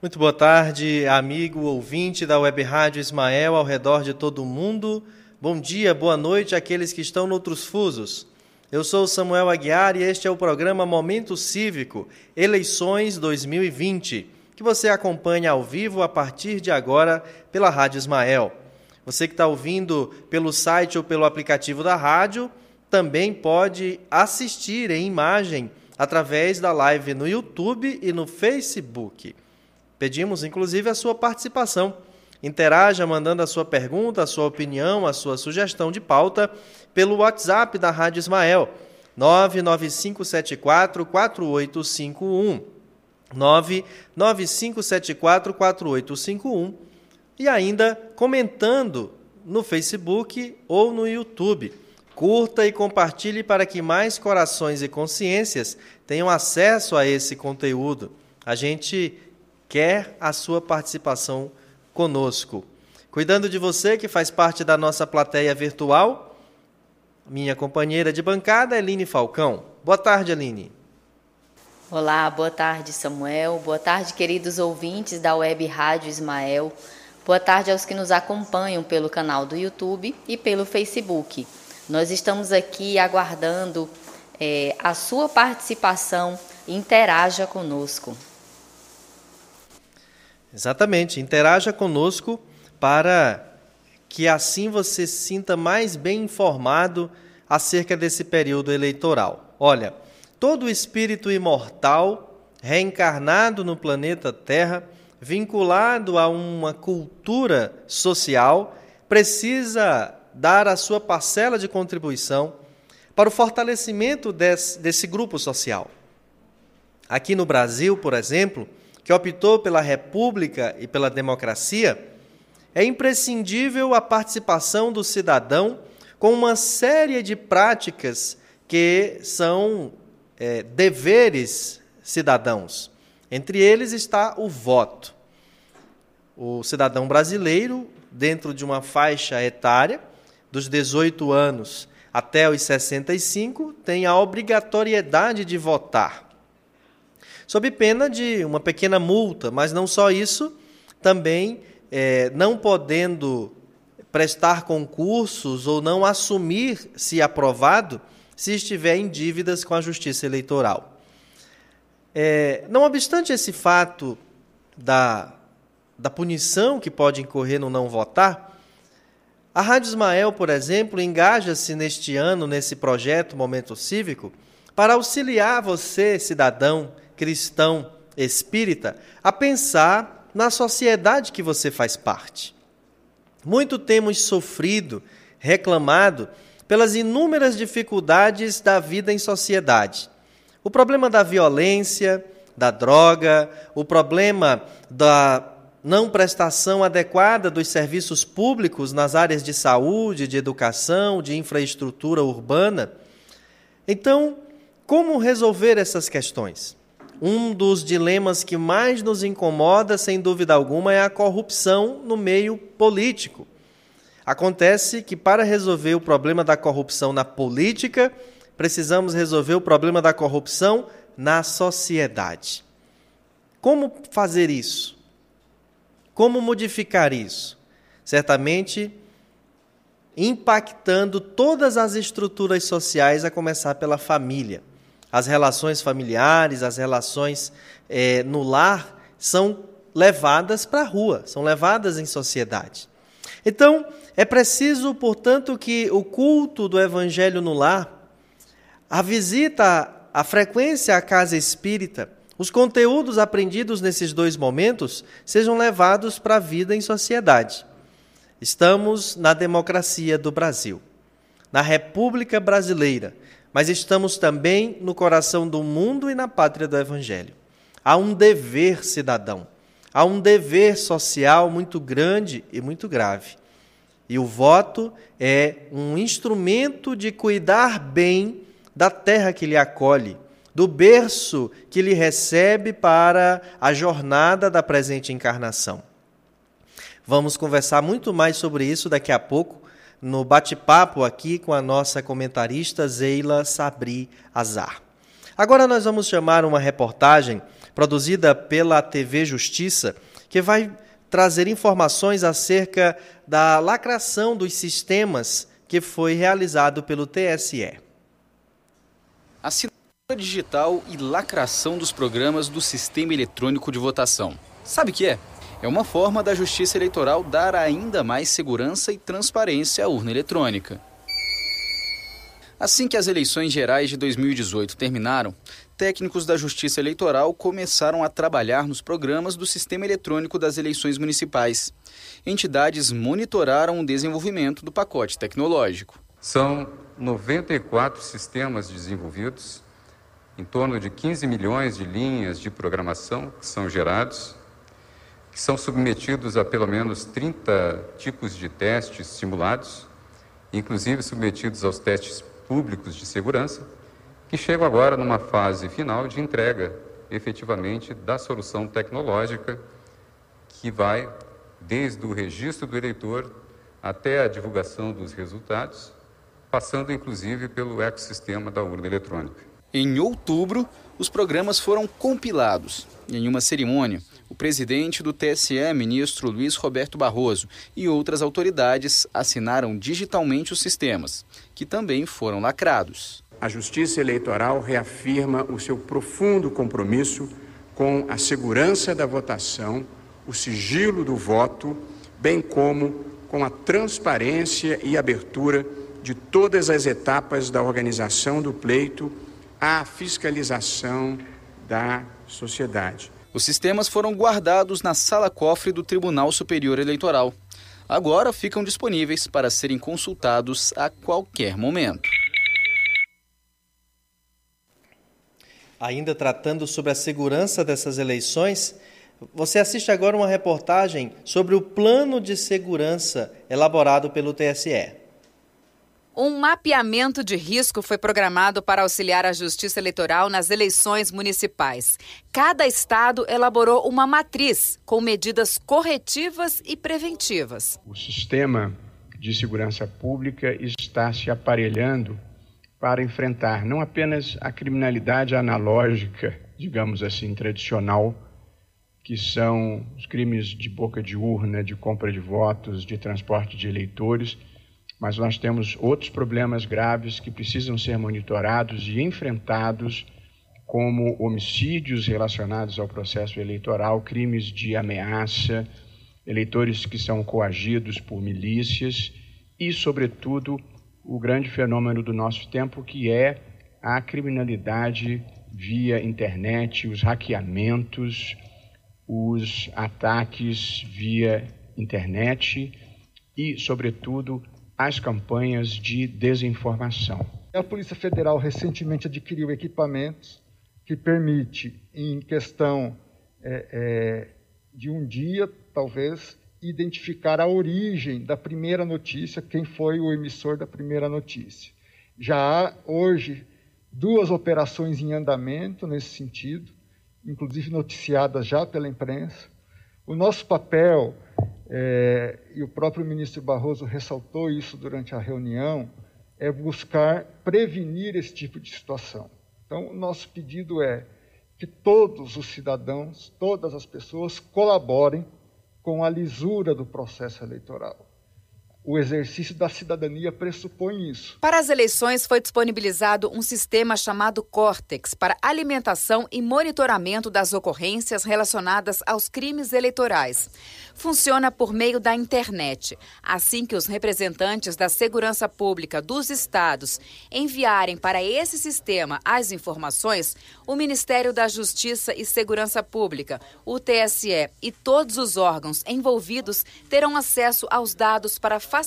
Muito boa tarde, amigo ouvinte da Web Rádio Ismael ao redor de todo o mundo. Bom dia, boa noite àqueles que estão noutros fusos. Eu sou Samuel Aguiar e este é o programa Momento Cívico, Eleições 2020, que você acompanha ao vivo a partir de agora pela Rádio Ismael. Você que está ouvindo pelo site ou pelo aplicativo da rádio, também pode assistir em imagem através da live no YouTube e no Facebook. Pedimos inclusive a sua participação. Interaja mandando a sua pergunta, a sua opinião, a sua sugestão de pauta pelo WhatsApp da Rádio Ismael, 99574 4851. 99574 4851 e ainda comentando no Facebook ou no YouTube. Curta e compartilhe para que mais corações e consciências tenham acesso a esse conteúdo. A gente quer a sua participação conosco. Cuidando de você que faz parte da nossa plateia virtual, minha companheira de bancada, Eline Falcão. Boa tarde, Eline. Olá, boa tarde, Samuel. Boa tarde, queridos ouvintes da Web Rádio Ismael. Boa tarde aos que nos acompanham pelo canal do YouTube e pelo Facebook. Nós estamos aqui aguardando é, a sua participação. Interaja conosco. Exatamente, interaja conosco para que assim você se sinta mais bem informado acerca desse período eleitoral. Olha, todo espírito imortal reencarnado no planeta Terra, vinculado a uma cultura social, precisa dar a sua parcela de contribuição para o fortalecimento desse, desse grupo social. Aqui no Brasil, por exemplo, que optou pela república e pela democracia, é imprescindível a participação do cidadão com uma série de práticas que são é, deveres cidadãos. Entre eles está o voto. O cidadão brasileiro, dentro de uma faixa etária, dos 18 anos até os 65 tem a obrigatoriedade de votar, sob pena de uma pequena multa, mas não só isso, também é, não podendo prestar concursos ou não assumir, se aprovado, se estiver em dívidas com a Justiça Eleitoral. É, não obstante esse fato da, da punição que pode incorrer no não votar, a Rádio Ismael, por exemplo, engaja-se neste ano nesse projeto Momento Cívico para auxiliar você, cidadão, cristão, espírita, a pensar na sociedade que você faz parte. Muito temos sofrido, reclamado pelas inúmeras dificuldades da vida em sociedade. O problema da violência, da droga, o problema da não prestação adequada dos serviços públicos nas áreas de saúde, de educação, de infraestrutura urbana. Então, como resolver essas questões? Um dos dilemas que mais nos incomoda, sem dúvida alguma, é a corrupção no meio político. Acontece que para resolver o problema da corrupção na política, precisamos resolver o problema da corrupção na sociedade. Como fazer isso? Como modificar isso? Certamente impactando todas as estruturas sociais, a começar pela família. As relações familiares, as relações é, no lar são levadas para a rua, são levadas em sociedade. Então, é preciso, portanto, que o culto do Evangelho no lar, a visita, a frequência à casa espírita, os conteúdos aprendidos nesses dois momentos sejam levados para a vida em sociedade. Estamos na democracia do Brasil, na República Brasileira, mas estamos também no coração do mundo e na pátria do Evangelho. Há um dever cidadão, há um dever social muito grande e muito grave. E o voto é um instrumento de cuidar bem da terra que lhe acolhe do berço que lhe recebe para a jornada da presente encarnação. Vamos conversar muito mais sobre isso daqui a pouco no bate-papo aqui com a nossa comentarista Zeila Sabri Azar. Agora nós vamos chamar uma reportagem produzida pela TV Justiça que vai trazer informações acerca da lacração dos sistemas que foi realizado pelo TSE. Assinatura digital e lacração dos programas do Sistema Eletrônico de Votação. Sabe o que é? É uma forma da Justiça Eleitoral dar ainda mais segurança e transparência à urna eletrônica. Assim que as eleições gerais de 2018 terminaram, técnicos da Justiça Eleitoral começaram a trabalhar nos programas do Sistema Eletrônico das Eleições Municipais. Entidades monitoraram o desenvolvimento do pacote tecnológico. São 94 sistemas desenvolvidos, em torno de 15 milhões de linhas de programação que são gerados, que são submetidos a pelo menos 30 tipos de testes simulados, inclusive submetidos aos testes públicos de segurança, que chegam agora numa fase final de entrega, efetivamente, da solução tecnológica que vai desde o registro do eleitor até a divulgação dos resultados, passando inclusive pelo ecossistema da urna eletrônica. Em outubro, os programas foram compilados. Em uma cerimônia, o presidente do TSE, ministro Luiz Roberto Barroso, e outras autoridades assinaram digitalmente os sistemas, que também foram lacrados. A Justiça Eleitoral reafirma o seu profundo compromisso com a segurança da votação, o sigilo do voto, bem como com a transparência e abertura de todas as etapas da organização do pleito à fiscalização da sociedade. Os sistemas foram guardados na sala-cofre do Tribunal Superior Eleitoral. Agora ficam disponíveis para serem consultados a qualquer momento. Ainda tratando sobre a segurança dessas eleições, você assiste agora uma reportagem sobre o plano de segurança elaborado pelo TSE. Um mapeamento de risco foi programado para auxiliar a Justiça Eleitoral nas eleições municipais. Cada estado elaborou uma matriz com medidas corretivas e preventivas. O sistema de segurança pública está se aparelhando para enfrentar não apenas a criminalidade analógica, digamos assim, tradicional, que são os crimes de boca de urna, de compra de votos, de transporte de eleitores mas nós temos outros problemas graves que precisam ser monitorados e enfrentados, como homicídios relacionados ao processo eleitoral, crimes de ameaça, eleitores que são coagidos por milícias e, sobretudo, o grande fenômeno do nosso tempo, que é a criminalidade via internet, os hackeamentos, os ataques via internet e, sobretudo, as campanhas de desinformação. A Polícia Federal recentemente adquiriu equipamentos que permite, em questão é, é, de um dia, talvez, identificar a origem da primeira notícia, quem foi o emissor da primeira notícia. Já há hoje duas operações em andamento nesse sentido, inclusive noticiadas já pela imprensa. O nosso papel é, e o próprio ministro Barroso ressaltou isso durante a reunião, é buscar prevenir esse tipo de situação. Então, o nosso pedido é que todos os cidadãos, todas as pessoas colaborem com a lisura do processo eleitoral o exercício da cidadania pressupõe isso. Para as eleições foi disponibilizado um sistema chamado Cortex para alimentação e monitoramento das ocorrências relacionadas aos crimes eleitorais. Funciona por meio da internet. Assim que os representantes da segurança pública dos estados enviarem para esse sistema as informações, o Ministério da Justiça e Segurança Pública, o TSE e todos os órgãos envolvidos terão acesso aos dados para facilitar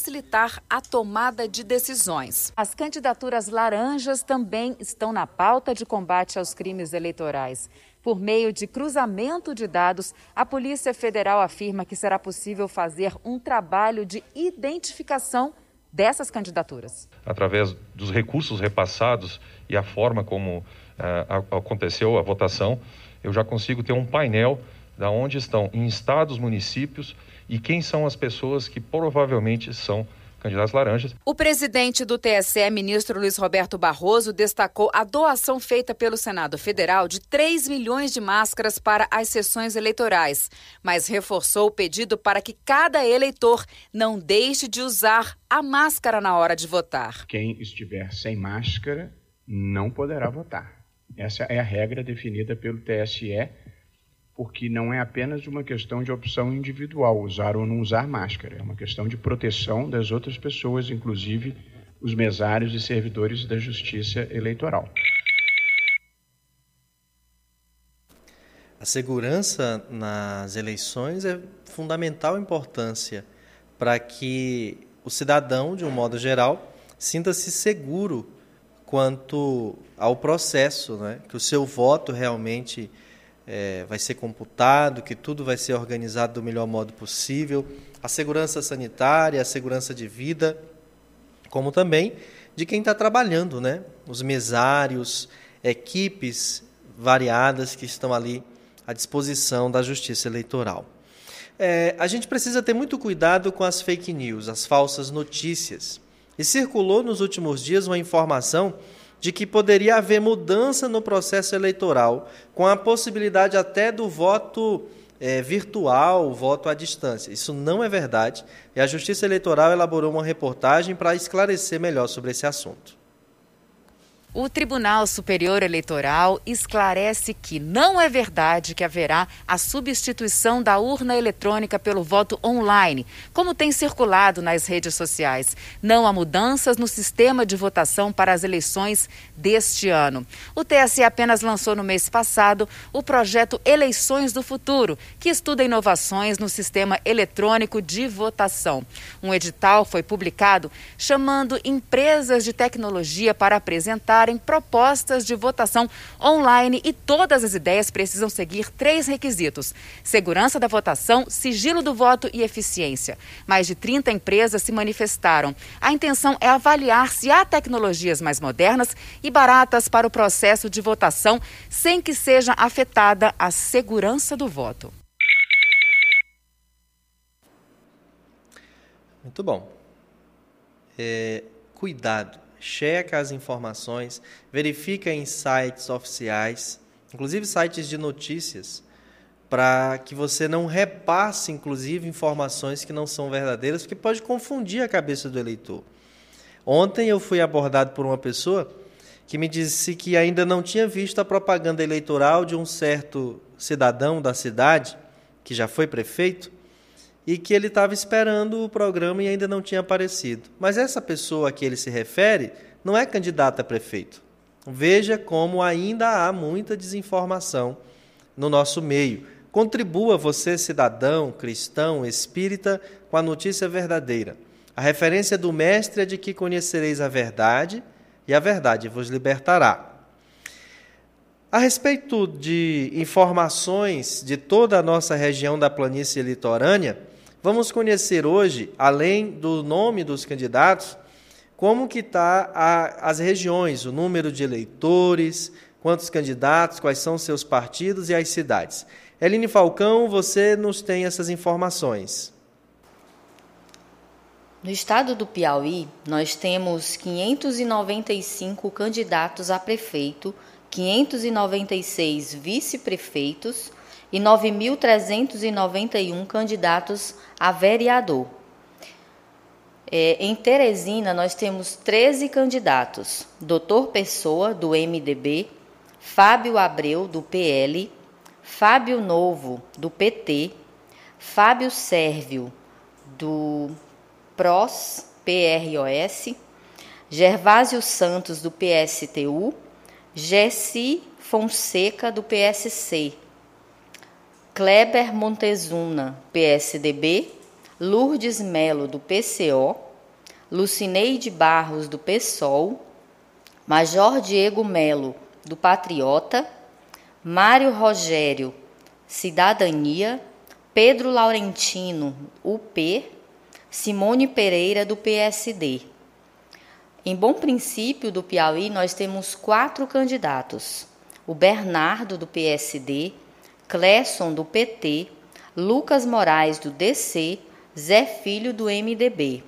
a tomada de decisões. As candidaturas laranjas também estão na pauta de combate aos crimes eleitorais. Por meio de cruzamento de dados, a Polícia Federal afirma que será possível fazer um trabalho de identificação dessas candidaturas. Através dos recursos repassados e a forma como uh, aconteceu a votação, eu já consigo ter um painel da onde estão em estados, municípios e quem são as pessoas que provavelmente são candidatos laranjas. O presidente do TSE, ministro Luiz Roberto Barroso, destacou a doação feita pelo Senado Federal de 3 milhões de máscaras para as sessões eleitorais, mas reforçou o pedido para que cada eleitor não deixe de usar a máscara na hora de votar. Quem estiver sem máscara não poderá votar. Essa é a regra definida pelo TSE porque não é apenas uma questão de opção individual, usar ou não usar máscara, é uma questão de proteção das outras pessoas, inclusive os mesários e servidores da Justiça Eleitoral. A segurança nas eleições é fundamental importância para que o cidadão, de um modo geral, sinta-se seguro quanto ao processo, né? que o seu voto realmente é, vai ser computado, que tudo vai ser organizado do melhor modo possível, a segurança sanitária, a segurança de vida, como também de quem está trabalhando, né? Os mesários, equipes variadas que estão ali à disposição da Justiça Eleitoral. É, a gente precisa ter muito cuidado com as fake news, as falsas notícias. E circulou nos últimos dias uma informação de que poderia haver mudança no processo eleitoral, com a possibilidade até do voto é, virtual, voto à distância. Isso não é verdade e a Justiça Eleitoral elaborou uma reportagem para esclarecer melhor sobre esse assunto. O Tribunal Superior Eleitoral esclarece que não é verdade que haverá a substituição da urna eletrônica pelo voto online, como tem circulado nas redes sociais. Não há mudanças no sistema de votação para as eleições deste ano. O TSE apenas lançou no mês passado o projeto Eleições do Futuro, que estuda inovações no sistema eletrônico de votação. Um edital foi publicado chamando empresas de tecnologia para apresentar apresentarem propostas de votação online e todas as ideias precisam seguir três requisitos: segurança da votação, sigilo do voto e eficiência. Mais de 30 empresas se manifestaram. A intenção é avaliar se há tecnologias mais modernas e baratas para o processo de votação sem que seja afetada a segurança do voto. Muito bom. É, cuidado checa as informações, verifica em sites oficiais, inclusive sites de notícias, para que você não repasse, inclusive, informações que não são verdadeiras, porque pode confundir a cabeça do eleitor. Ontem eu fui abordado por uma pessoa que me disse que ainda não tinha visto a propaganda eleitoral de um certo cidadão da cidade, que já foi prefeito, e que ele estava esperando o programa e ainda não tinha aparecido. Mas essa pessoa a que ele se refere não é candidata a prefeito. Veja como ainda há muita desinformação no nosso meio. Contribua você, cidadão, cristão, espírita, com a notícia verdadeira. A referência do Mestre é de que conhecereis a verdade e a verdade vos libertará. A respeito de informações de toda a nossa região da planície litorânea, Vamos conhecer hoje, além do nome dos candidatos, como que está as regiões, o número de eleitores, quantos candidatos, quais são seus partidos e as cidades. Eline Falcão, você nos tem essas informações. No estado do Piauí, nós temos 595 candidatos a prefeito, 596 vice-prefeitos, e 9.391 candidatos a vereador. É, em Teresina, nós temos 13 candidatos: Doutor Pessoa, do MDB, Fábio Abreu, do PL, Fábio Novo, do PT, Fábio Sérvio, do PROS, PROS, Gervásio Santos, do PSTU, Gessi Fonseca, do PSC, Kleber Montezuna, PSDB, Lourdes Melo, do PCO, Lucineide Barros, do PSOL, Major Diego Melo, do Patriota, Mário Rogério, Cidadania, Pedro Laurentino, UP, Simone Pereira, do PSD. Em Bom Princípio do Piauí, nós temos quatro candidatos: o Bernardo, do PSD, Clesson, do PT, Lucas Moraes, do DC, Zé Filho, do MDB.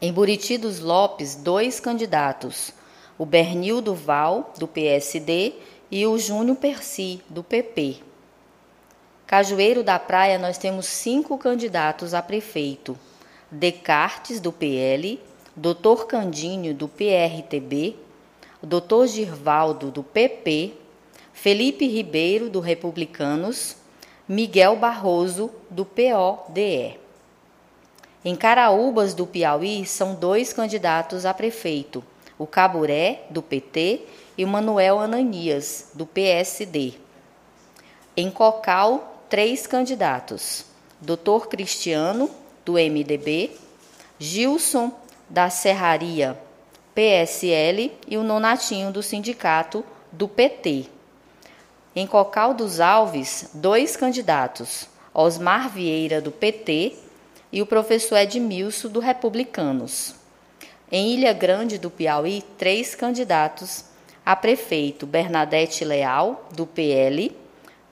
Em Buriti dos Lopes, dois candidatos, o Bernildo Val, do PSD, e o Júnior Percy, do PP. Cajueiro da Praia, nós temos cinco candidatos a prefeito: Descartes, do PL, Dr. Candinho, do PRTB, Dr. Girvaldo, do PP, Felipe Ribeiro, do Republicanos, Miguel Barroso, do PODE. Em Caraúbas do Piauí, são dois candidatos a prefeito: o Caburé, do PT, e o Manuel Ananias, do PSD. Em Cocal, três candidatos: Dr. Cristiano, do MDB, Gilson, da Serraria, PSL, e o Nonatinho, do Sindicato, do PT. Em Cocal dos Alves, dois candidatos: Osmar Vieira, do PT, e o professor Edmilson, do Republicanos. Em Ilha Grande do Piauí, três candidatos a prefeito: Bernadette Leal, do PL,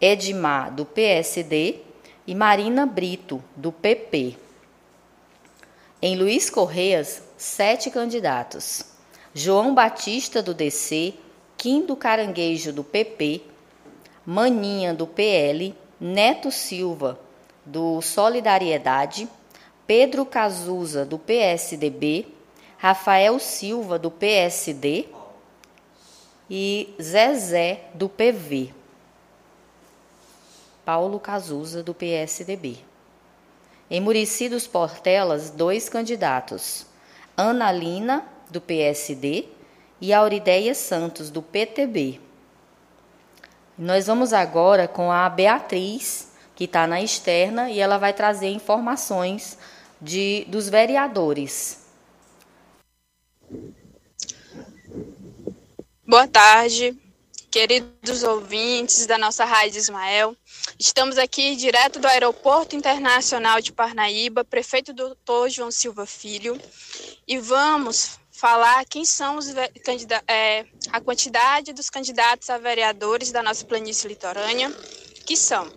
Edmar, do PSD e Marina Brito, do PP. Em Luiz Correias, sete candidatos: João Batista, do DC, Kim do Caranguejo, do PP, Maninha, do PL, Neto Silva, do Solidariedade, Pedro Cazuza, do PSDB, Rafael Silva, do PSD e Zezé, do PV. Paulo Cazuza, do PSDB. Em Murici dos Portelas, dois candidatos: Ana Lina, do PSD, e Aurideia Santos, do PTB. Nós vamos agora com a Beatriz, que está na externa, e ela vai trazer informações de, dos vereadores. Boa tarde, queridos ouvintes da nossa Rádio Ismael. Estamos aqui direto do Aeroporto Internacional de Parnaíba, prefeito doutor João Silva Filho, e vamos falar quem são os é, a quantidade dos candidatos a vereadores da nossa planície litorânea, que são,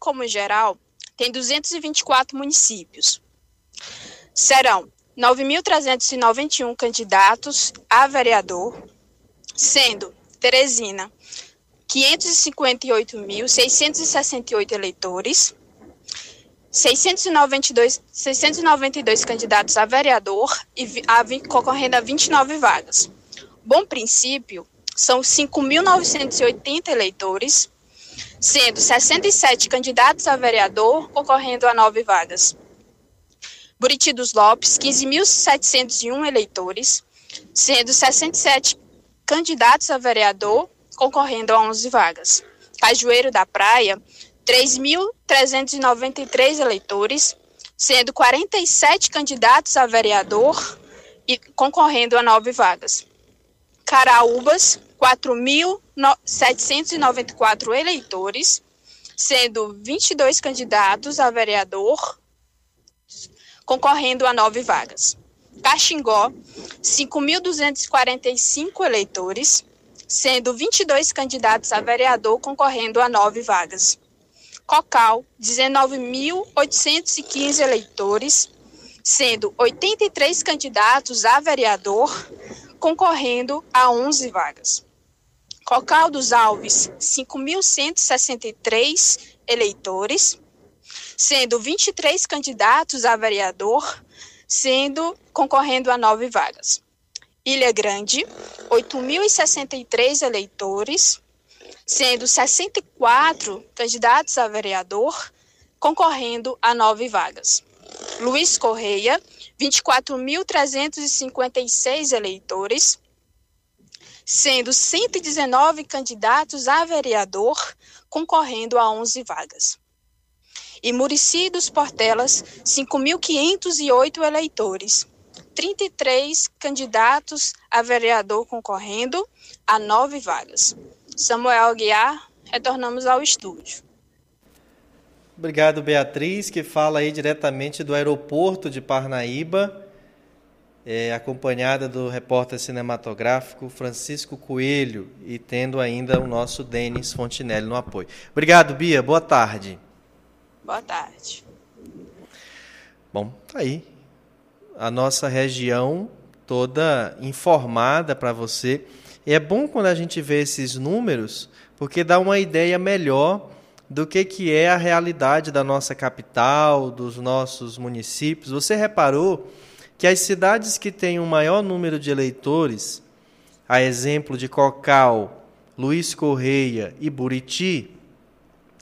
como geral, tem 224 municípios. Serão 9.391 candidatos a vereador, sendo Teresina 558.668 eleitores, 692, 692 candidatos a vereador e a, concorrendo a 29 vagas. Bom princípio, são 5.980 eleitores, sendo 67 candidatos a vereador, concorrendo a nove vagas. Buriti dos Lopes, 15.701 eleitores, sendo 67 candidatos a vereador, concorrendo a 11 vagas. Cajueiro da Praia, 3.393 eleitores, sendo 47 candidatos a vereador e concorrendo a nove vagas. Caraúbas, 4.794 eleitores, sendo 22 candidatos a vereador, concorrendo a nove vagas. Caxingó, 5.245 eleitores, sendo 22 candidatos a vereador, concorrendo a nove vagas. Cocal, 19.815 eleitores, sendo 83 candidatos a vereador, concorrendo a 11 vagas. Cocal dos Alves, 5.163 eleitores, sendo 23 candidatos a vereador, sendo concorrendo a nove vagas. Ilha Grande, 8.063 eleitores, sendo 64 candidatos a vereador, concorrendo a nove vagas. Luiz Correia, 24.356 eleitores, sendo 119 candidatos a vereador, concorrendo a 11 vagas. E Murici dos Portelas, 5.508 eleitores, 33 candidatos a vereador concorrendo a nove vagas. Samuel Aguiar, retornamos ao estúdio. Obrigado, Beatriz, que fala aí diretamente do aeroporto de Parnaíba, é, acompanhada do repórter cinematográfico Francisco Coelho e tendo ainda o nosso Denis Fontinelli no apoio. Obrigado, Bia. Boa tarde. Boa tarde. Bom, tá aí. a nossa região toda informada para você. E é bom quando a gente vê esses números, porque dá uma ideia melhor do que, que é a realidade da nossa capital, dos nossos municípios. Você reparou que as cidades que têm um maior número de eleitores, a exemplo de Cocal, Luiz Correia e Buriti,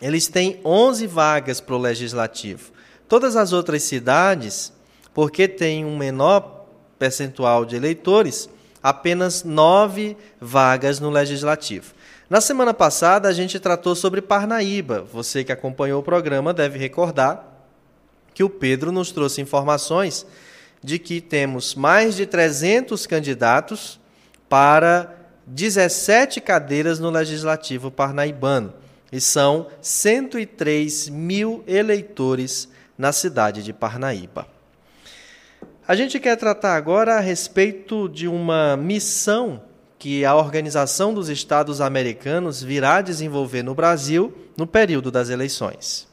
eles têm 11 vagas para o legislativo. Todas as outras cidades, porque têm um menor percentual de eleitores, apenas nove vagas no Legislativo. Na semana passada, a gente tratou sobre Parnaíba. Você que acompanhou o programa deve recordar que o Pedro nos trouxe informações de que temos mais de 300 candidatos para 17 cadeiras no Legislativo Parnaibano. E são 103 mil eleitores na cidade de Parnaíba. A gente quer tratar agora a respeito de uma missão que a Organização dos Estados Americanos virá desenvolver no Brasil no período das eleições.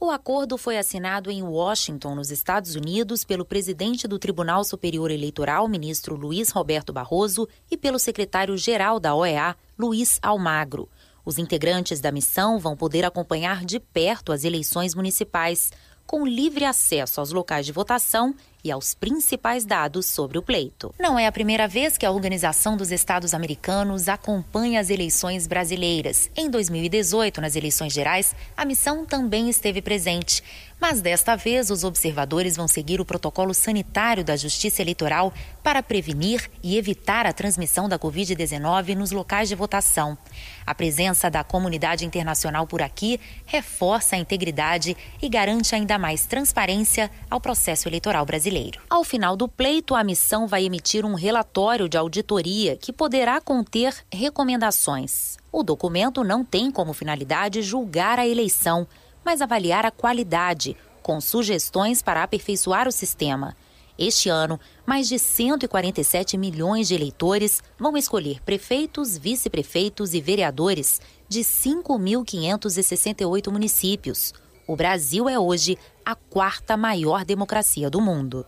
O acordo foi assinado em Washington, nos Estados Unidos, pelo presidente do Tribunal Superior Eleitoral, ministro Luiz Roberto Barroso, e pelo secretário-geral da OEA, Luiz Almagro. Os integrantes da missão vão poder acompanhar de perto as eleições municipais com livre acesso aos locais de votação e aos principais dados sobre o pleito. Não é a primeira vez que a Organização dos Estados Americanos acompanha as eleições brasileiras. Em 2018, nas eleições gerais, a missão também esteve presente. Mas desta vez, os observadores vão seguir o protocolo sanitário da Justiça Eleitoral para prevenir e evitar a transmissão da Covid-19 nos locais de votação. A presença da comunidade internacional por aqui reforça a integridade e garante ainda mais transparência ao processo eleitoral brasileiro. Ao final do pleito, a missão vai emitir um relatório de auditoria que poderá conter recomendações. O documento não tem como finalidade julgar a eleição mas avaliar a qualidade, com sugestões para aperfeiçoar o sistema. Este ano, mais de 147 milhões de eleitores vão escolher prefeitos, vice-prefeitos e vereadores de 5.568 municípios. O Brasil é hoje a quarta maior democracia do mundo.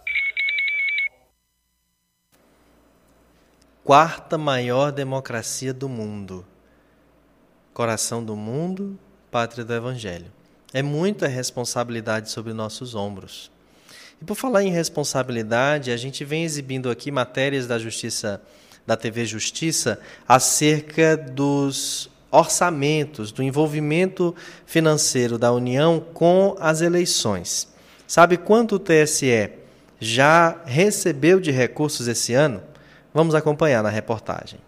Quarta maior democracia do mundo. Coração do mundo, pátria do Evangelho. É muita responsabilidade sobre nossos ombros. E por falar em responsabilidade, a gente vem exibindo aqui matérias da Justiça, da TV Justiça, acerca dos orçamentos, do envolvimento financeiro da União com as eleições. Sabe quanto o TSE já recebeu de recursos esse ano? Vamos acompanhar na reportagem.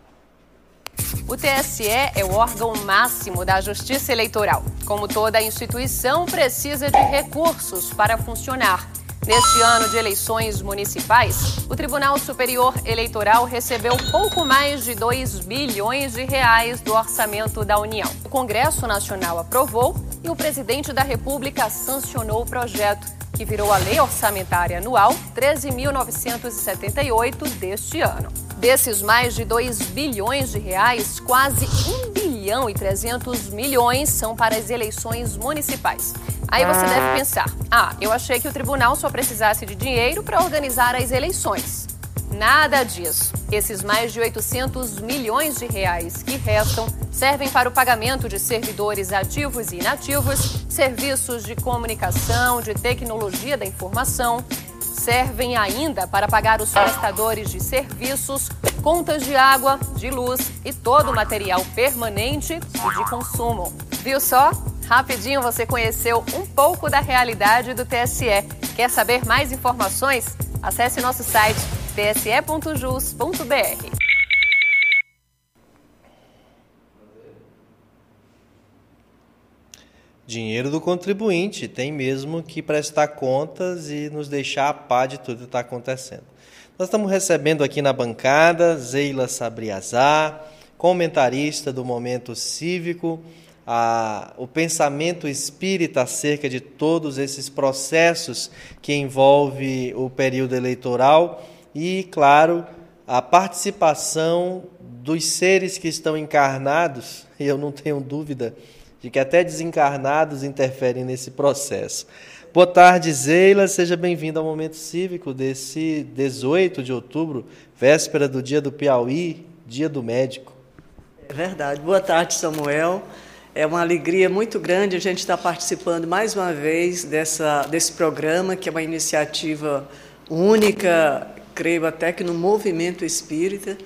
O TSE é o órgão máximo da Justiça Eleitoral. Como toda instituição, precisa de recursos para funcionar. Neste ano de eleições municipais, o Tribunal Superior Eleitoral recebeu pouco mais de 2 bilhões de reais do orçamento da União. O Congresso Nacional aprovou e o presidente da República sancionou o projeto, que virou a Lei Orçamentária Anual 13.978 deste ano. Desses mais de 2 bilhões de reais, quase 1 bilhão e 300 milhões são para as eleições municipais. Aí você deve pensar: ah, eu achei que o tribunal só precisasse de dinheiro para organizar as eleições. Nada disso. Esses mais de 800 milhões de reais que restam servem para o pagamento de servidores ativos e inativos, serviços de comunicação, de tecnologia da informação, servem ainda para pagar os prestadores de serviços, contas de água, de luz e todo o material permanente e de consumo. Viu só? Rapidinho você conheceu um pouco da realidade do TSE. Quer saber mais informações? Acesse nosso site tse.jus.br. Dinheiro do contribuinte, tem mesmo que prestar contas e nos deixar a par de tudo que está acontecendo. Nós estamos recebendo aqui na bancada Zeila Sabriazar, comentarista do Momento Cívico, a, o pensamento espírita acerca de todos esses processos que envolve o período eleitoral e, claro, a participação dos seres que estão encarnados, e eu não tenho dúvida de que até desencarnados interferem nesse processo. Boa tarde, Zeila. Seja bem-vindo ao Momento Cívico desse 18 de outubro, véspera do Dia do Piauí, Dia do Médico. É verdade. Boa tarde, Samuel. É uma alegria muito grande a gente estar participando mais uma vez dessa, desse programa, que é uma iniciativa única, creio até que no movimento espírita.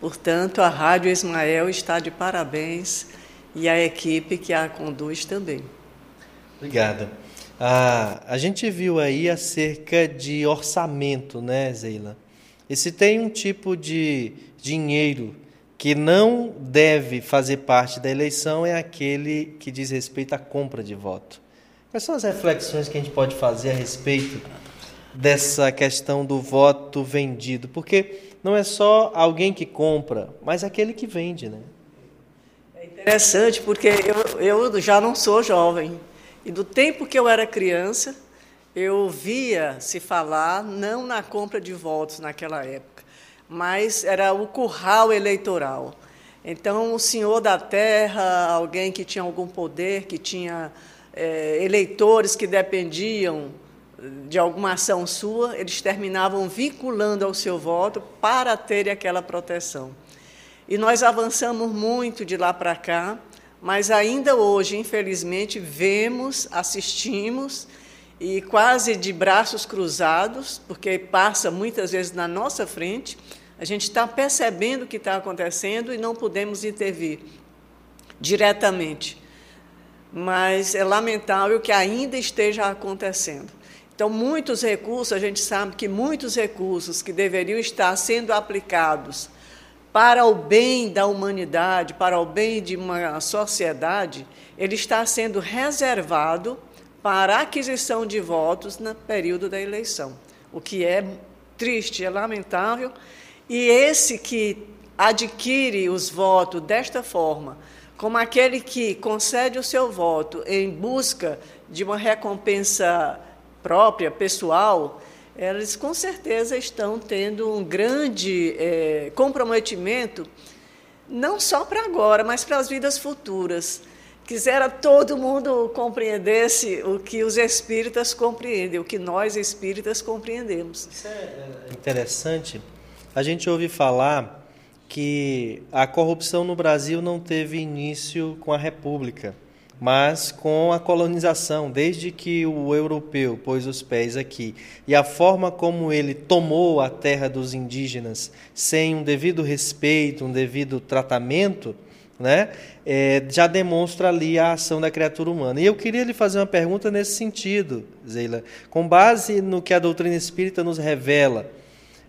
Portanto, a Rádio Ismael está de parabéns e a equipe que a conduz também. Obrigado. Ah, a gente viu aí acerca de orçamento, né, Zeila? E se tem um tipo de dinheiro que não deve fazer parte da eleição é aquele que diz respeito à compra de voto. Quais são as reflexões que a gente pode fazer a respeito dessa questão do voto vendido? Porque não é só alguém que compra, mas aquele que vende, né? Interessante porque eu, eu já não sou jovem. E do tempo que eu era criança, eu via se falar não na compra de votos naquela época, mas era o curral eleitoral. Então, o senhor da terra, alguém que tinha algum poder, que tinha é, eleitores que dependiam de alguma ação sua, eles terminavam vinculando ao seu voto para ter aquela proteção. E nós avançamos muito de lá para cá, mas ainda hoje, infelizmente, vemos, assistimos e quase de braços cruzados, porque passa muitas vezes na nossa frente, a gente está percebendo o que está acontecendo e não podemos intervir diretamente. Mas é lamentável que ainda esteja acontecendo. Então, muitos recursos, a gente sabe que muitos recursos que deveriam estar sendo aplicados para o bem da humanidade, para o bem de uma sociedade, ele está sendo reservado para aquisição de votos no período da eleição, o que é triste, é lamentável. E esse que adquire os votos desta forma, como aquele que concede o seu voto em busca de uma recompensa própria, pessoal, eles com certeza estão tendo um grande é, comprometimento, não só para agora, mas para as vidas futuras. Quisera todo mundo compreendesse o que os espíritas compreendem, o que nós espíritas compreendemos. Isso é, é interessante. A gente ouve falar que a corrupção no Brasil não teve início com a República mas com a colonização, desde que o europeu pôs os pés aqui e a forma como ele tomou a terra dos indígenas sem um devido respeito, um devido tratamento, né, é, já demonstra ali a ação da criatura humana. E eu queria lhe fazer uma pergunta nesse sentido, Zeila, com base no que a doutrina espírita nos revela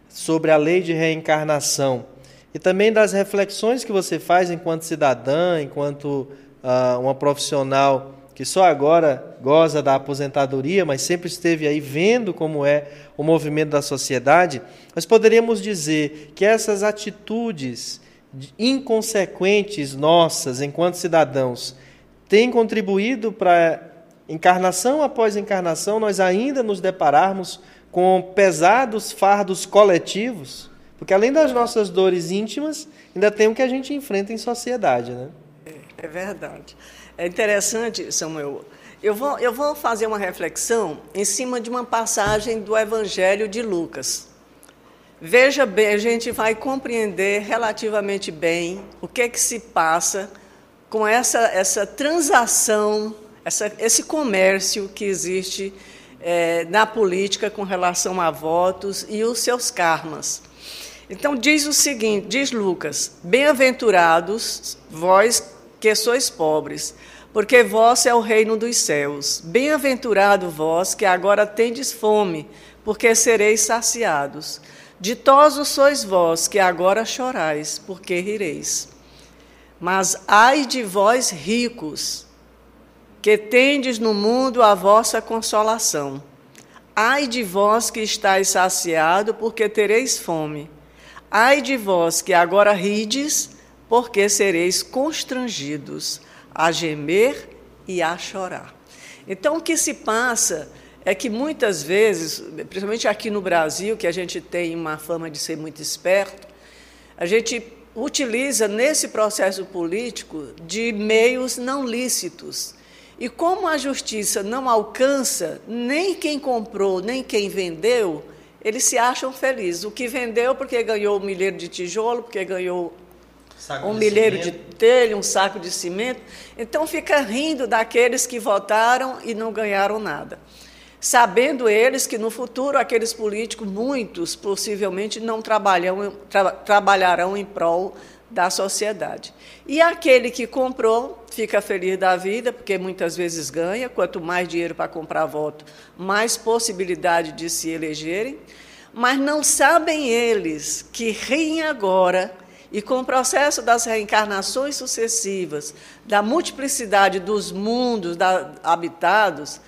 sobre a lei de reencarnação e também das reflexões que você faz enquanto cidadã, enquanto uh, uma profissional que só agora goza da aposentadoria, mas sempre esteve aí vendo como é o movimento da sociedade, nós poderíamos dizer que essas atitudes inconsequentes nossas enquanto cidadãos têm contribuído para encarnação após encarnação nós ainda nos depararmos com pesados fardos coletivos, porque além das nossas dores íntimas, ainda tem o que a gente enfrenta em sociedade, né? É verdade. É interessante, Samuel. Eu vou, eu vou fazer uma reflexão em cima de uma passagem do Evangelho de Lucas. Veja bem, a gente vai compreender relativamente bem o que é que se passa com essa, essa transação, essa, esse comércio que existe é, na política com relação a votos e os seus karmas. Então diz o seguinte, diz Lucas: Bem-aventurados vós que sois pobres, porque vós é o reino dos céus. Bem-aventurado vós que agora tendes fome, porque sereis saciados. Ditosos sois vós que agora chorais, porque rireis. Mas ai de vós ricos, que tendes no mundo a vossa consolação. Ai de vós que estáis saciado, porque tereis fome. Ai de vós que agora rides, porque sereis constrangidos a gemer e a chorar. Então, o que se passa é que muitas vezes, principalmente aqui no Brasil, que a gente tem uma fama de ser muito esperto, a gente utiliza nesse processo político de meios não lícitos. E como a justiça não alcança nem quem comprou, nem quem vendeu, eles se acham felizes. O que vendeu porque ganhou um milheiro de tijolo, porque ganhou saco um de milheiro cimento. de telha, um saco de cimento. Então fica rindo daqueles que votaram e não ganharam nada. Sabendo eles que no futuro aqueles políticos, muitos possivelmente, não trabalham, tra, trabalharão em prol da sociedade. E aquele que comprou fica feliz da vida, porque muitas vezes ganha, quanto mais dinheiro para comprar voto, mais possibilidade de se elegerem, mas não sabem eles que riem agora e com o processo das reencarnações sucessivas, da multiplicidade dos mundos da, habitados,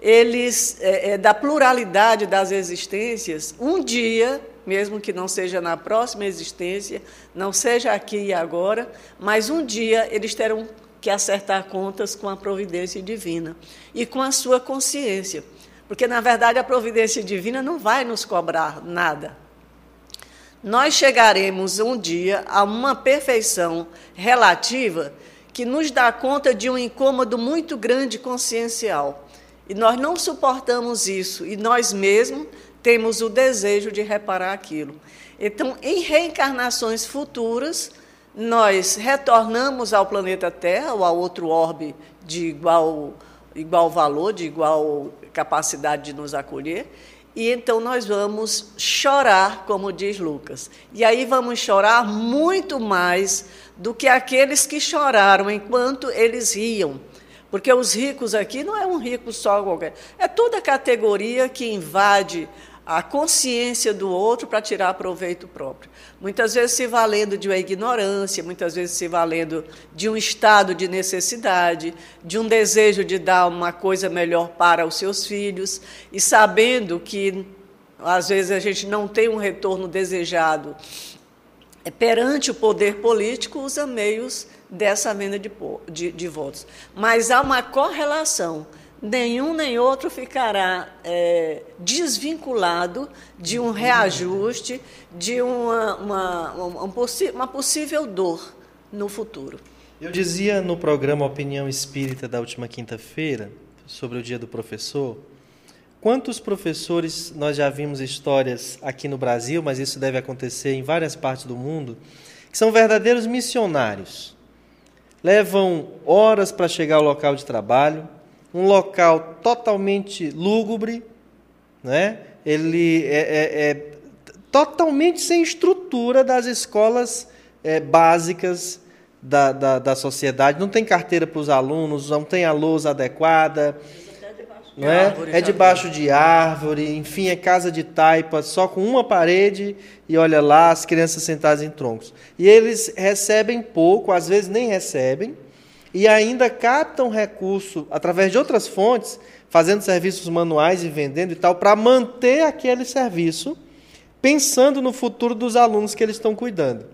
eles, é, é, da pluralidade das existências, um dia, mesmo que não seja na próxima existência, não seja aqui e agora, mas um dia eles terão que acertar contas com a providência divina e com a sua consciência. Porque, na verdade, a providência divina não vai nos cobrar nada nós chegaremos um dia a uma perfeição relativa que nos dá conta de um incômodo muito grande consciencial. E nós não suportamos isso, e nós mesmos temos o desejo de reparar aquilo. Então, em reencarnações futuras, nós retornamos ao planeta Terra ou a outro orbe de igual, igual valor, de igual capacidade de nos acolher, e então nós vamos chorar, como diz Lucas. E aí vamos chorar muito mais do que aqueles que choraram enquanto eles riam. Porque os ricos aqui não é um rico só qualquer, é toda a categoria que invade a consciência do outro para tirar proveito próprio. Muitas vezes se valendo de uma ignorância, muitas vezes se valendo de um estado de necessidade, de um desejo de dar uma coisa melhor para os seus filhos, e sabendo que às vezes a gente não tem um retorno desejado perante o poder político, usa meios dessa venda de, de, de votos. Mas há uma correlação nenhum nem outro ficará é, desvinculado de um reajuste, de uma, uma, uma, uma possível dor no futuro. Eu dizia no programa Opinião Espírita da última quinta-feira, sobre o Dia do Professor, quantos professores nós já vimos histórias aqui no Brasil, mas isso deve acontecer em várias partes do mundo, que são verdadeiros missionários. Levam horas para chegar ao local de trabalho, um local totalmente lúgubre, né? ele é, é, é totalmente sem estrutura das escolas é, básicas da, da, da, sociedade. Não tem carteira para os alunos, não tem a lousa adequada. Não é? é debaixo de árvore, enfim, é casa de taipa, só com uma parede e olha lá, as crianças sentadas em troncos. E eles recebem pouco, às vezes nem recebem, e ainda captam recurso através de outras fontes, fazendo serviços manuais e vendendo e tal, para manter aquele serviço, pensando no futuro dos alunos que eles estão cuidando.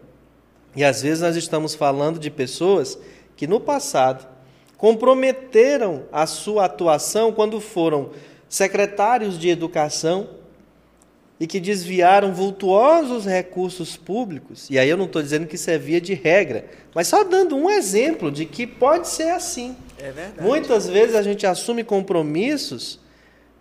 E às vezes nós estamos falando de pessoas que no passado comprometeram a sua atuação quando foram secretários de educação e que desviaram vultuosos recursos públicos, e aí eu não estou dizendo que isso é via de regra, mas só dando um exemplo de que pode ser assim. É verdade. Muitas vezes a gente assume compromissos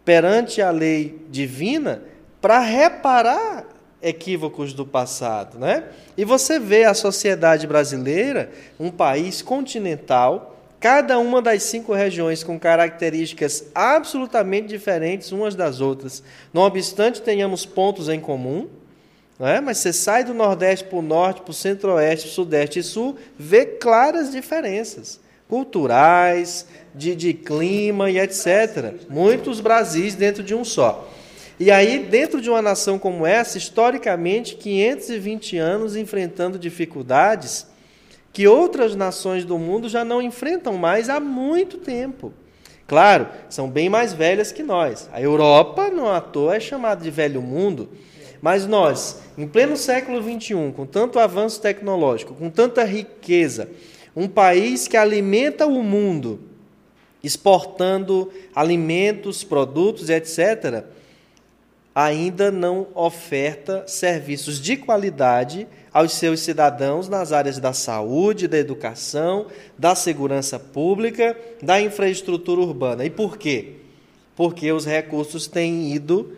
perante a lei divina para reparar equívocos do passado, né? E você vê a sociedade brasileira, um país continental, cada uma das cinco regiões com características absolutamente diferentes umas das outras. Não obstante tenhamos pontos em comum, é? mas você sai do Nordeste para o Norte, para o Centro-Oeste, Sudeste e Sul, vê claras diferenças culturais, de, de clima e etc. Muitos Brasis dentro de um só. E aí, dentro de uma nação como essa, historicamente, 520 anos enfrentando dificuldades, que outras nações do mundo já não enfrentam mais há muito tempo. Claro, são bem mais velhas que nós. A Europa, não à toa, é chamada de velho mundo. Mas nós, em pleno século XXI, com tanto avanço tecnológico, com tanta riqueza, um país que alimenta o mundo, exportando alimentos, produtos, etc., ainda não oferta serviços de qualidade aos seus cidadãos nas áreas da saúde, da educação, da segurança pública, da infraestrutura urbana. E por quê? Porque os recursos têm ido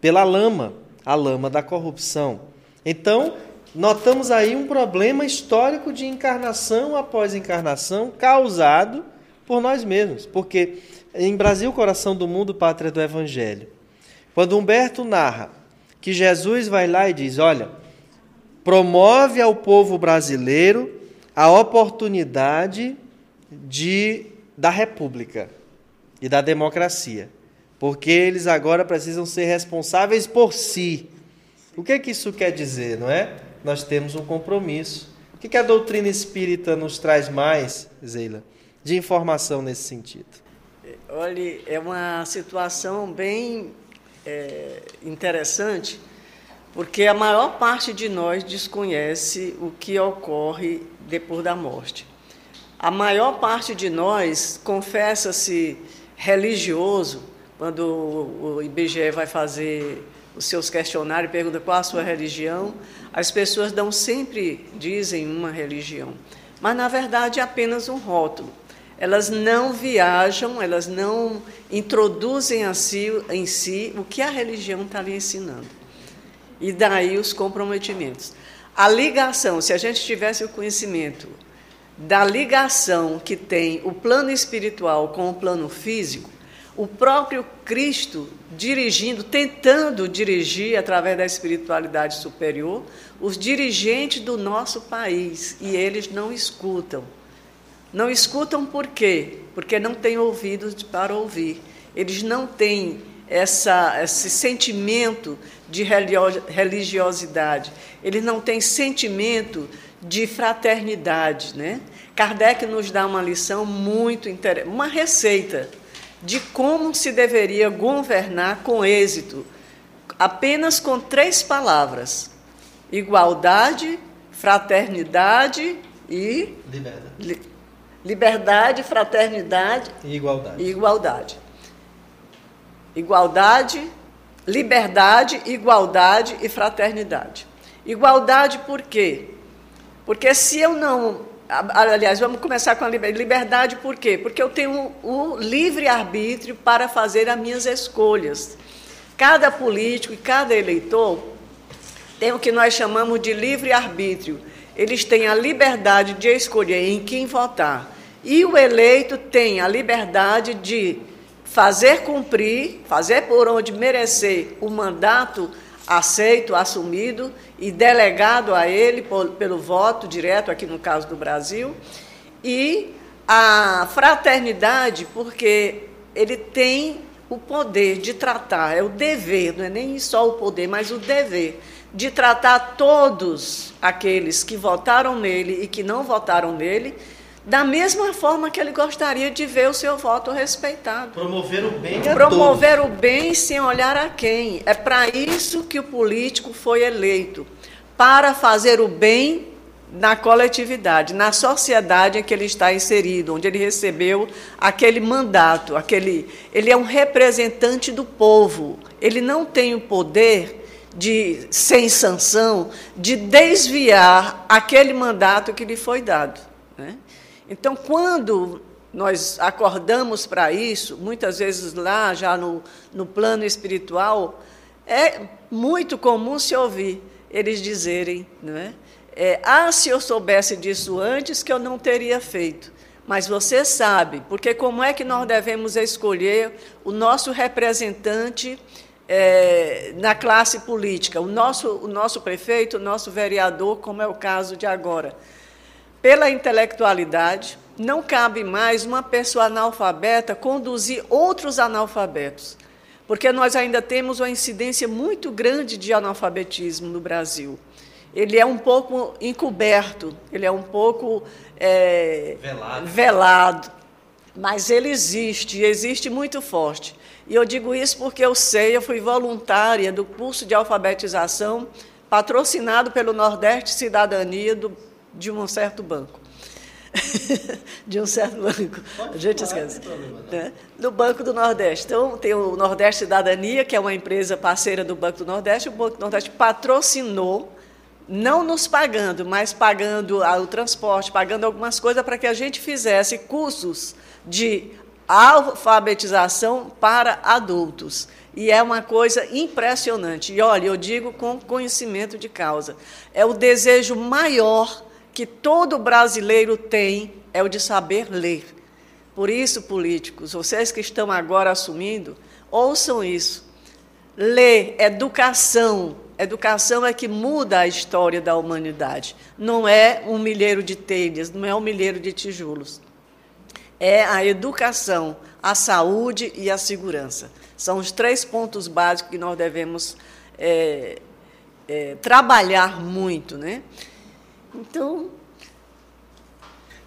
pela lama, a lama da corrupção. Então, notamos aí um problema histórico de encarnação após encarnação causado por nós mesmos, porque em Brasil, coração do mundo, pátria do evangelho, quando Humberto narra que Jesus vai lá e diz: Olha, promove ao povo brasileiro a oportunidade de, da república e da democracia, porque eles agora precisam ser responsáveis por si. O que, é que isso quer dizer, não é? Nós temos um compromisso. O que, que a doutrina espírita nos traz mais, Zeila, de informação nesse sentido? Olha, é uma situação bem é, interessante, porque a maior parte de nós desconhece o que ocorre depois da morte. A maior parte de nós confessa-se religioso quando o IBGE vai fazer os seus questionários e pergunta qual a sua religião, as pessoas dão sempre dizem uma religião, mas na verdade é apenas um rótulo elas não viajam, elas não introduzem a si, em si o que a religião está lhe ensinando. E daí os comprometimentos. A ligação, se a gente tivesse o conhecimento da ligação que tem o plano espiritual com o plano físico, o próprio Cristo dirigindo, tentando dirigir através da espiritualidade superior, os dirigentes do nosso país, e eles não escutam. Não escutam por quê? Porque não têm ouvidos para ouvir. Eles não têm essa, esse sentimento de religiosidade. Eles não têm sentimento de fraternidade. Né? Kardec nos dá uma lição muito interessante, uma receita de como se deveria governar com êxito, apenas com três palavras: igualdade, fraternidade e liberdade. Liberdade, fraternidade e igualdade. E igualdade. Igualdade, liberdade, igualdade e fraternidade. Igualdade por quê? Porque se eu não. Aliás, vamos começar com a liberdade, por quê? Porque eu tenho o livre-arbítrio para fazer as minhas escolhas. Cada político e cada eleitor tem o que nós chamamos de livre-arbítrio eles têm a liberdade de escolher em quem votar. E o eleito tem a liberdade de fazer cumprir, fazer por onde merecer o mandato aceito, assumido e delegado a ele por, pelo voto direto, aqui no caso do Brasil, e a fraternidade, porque ele tem o poder de tratar, é o dever, não é nem só o poder, mas o dever de tratar todos aqueles que votaram nele e que não votaram nele da mesma forma que ele gostaria de ver o seu voto respeitado. Promover o bem a Promover todos. o bem sem olhar a quem. É para isso que o político foi eleito, para fazer o bem na coletividade, na sociedade em que ele está inserido, onde ele recebeu aquele mandato, aquele, ele é um representante do povo. Ele não tem o poder de sem sanção de desviar aquele mandato que lhe foi dado. Né? Então, quando nós acordamos para isso, muitas vezes lá, já no, no plano espiritual, é muito comum se ouvir eles dizerem, não é? é? Ah, se eu soubesse disso antes, que eu não teria feito. Mas você sabe, porque como é que nós devemos escolher o nosso representante é, na classe política, o nosso, o nosso prefeito, o nosso vereador, como é o caso de agora. Pela intelectualidade, não cabe mais uma pessoa analfabeta conduzir outros analfabetos, porque nós ainda temos uma incidência muito grande de analfabetismo no Brasil. Ele é um pouco encoberto, ele é um pouco é, velado. velado, mas ele existe, existe muito forte. E eu digo isso porque eu sei, eu fui voluntária do curso de alfabetização patrocinado pelo Nordeste Cidadania do, de um certo banco. de um certo banco. A gente esquece. Né? Do Banco do Nordeste. Então, tem o Nordeste Cidadania, que é uma empresa parceira do Banco do Nordeste. O Banco do Nordeste patrocinou, não nos pagando, mas pagando o transporte, pagando algumas coisas para que a gente fizesse cursos de alfabetização para adultos. E é uma coisa impressionante. E olha, eu digo com conhecimento de causa. É o desejo maior que todo brasileiro tem é o de saber ler. Por isso, políticos, vocês que estão agora assumindo, ouçam isso. Ler, educação. Educação é que muda a história da humanidade. Não é um milheiro de telhas, não é um milheiro de tijolos. É a educação, a saúde e a segurança. São os três pontos básicos que nós devemos é, é, trabalhar muito. Né? Então.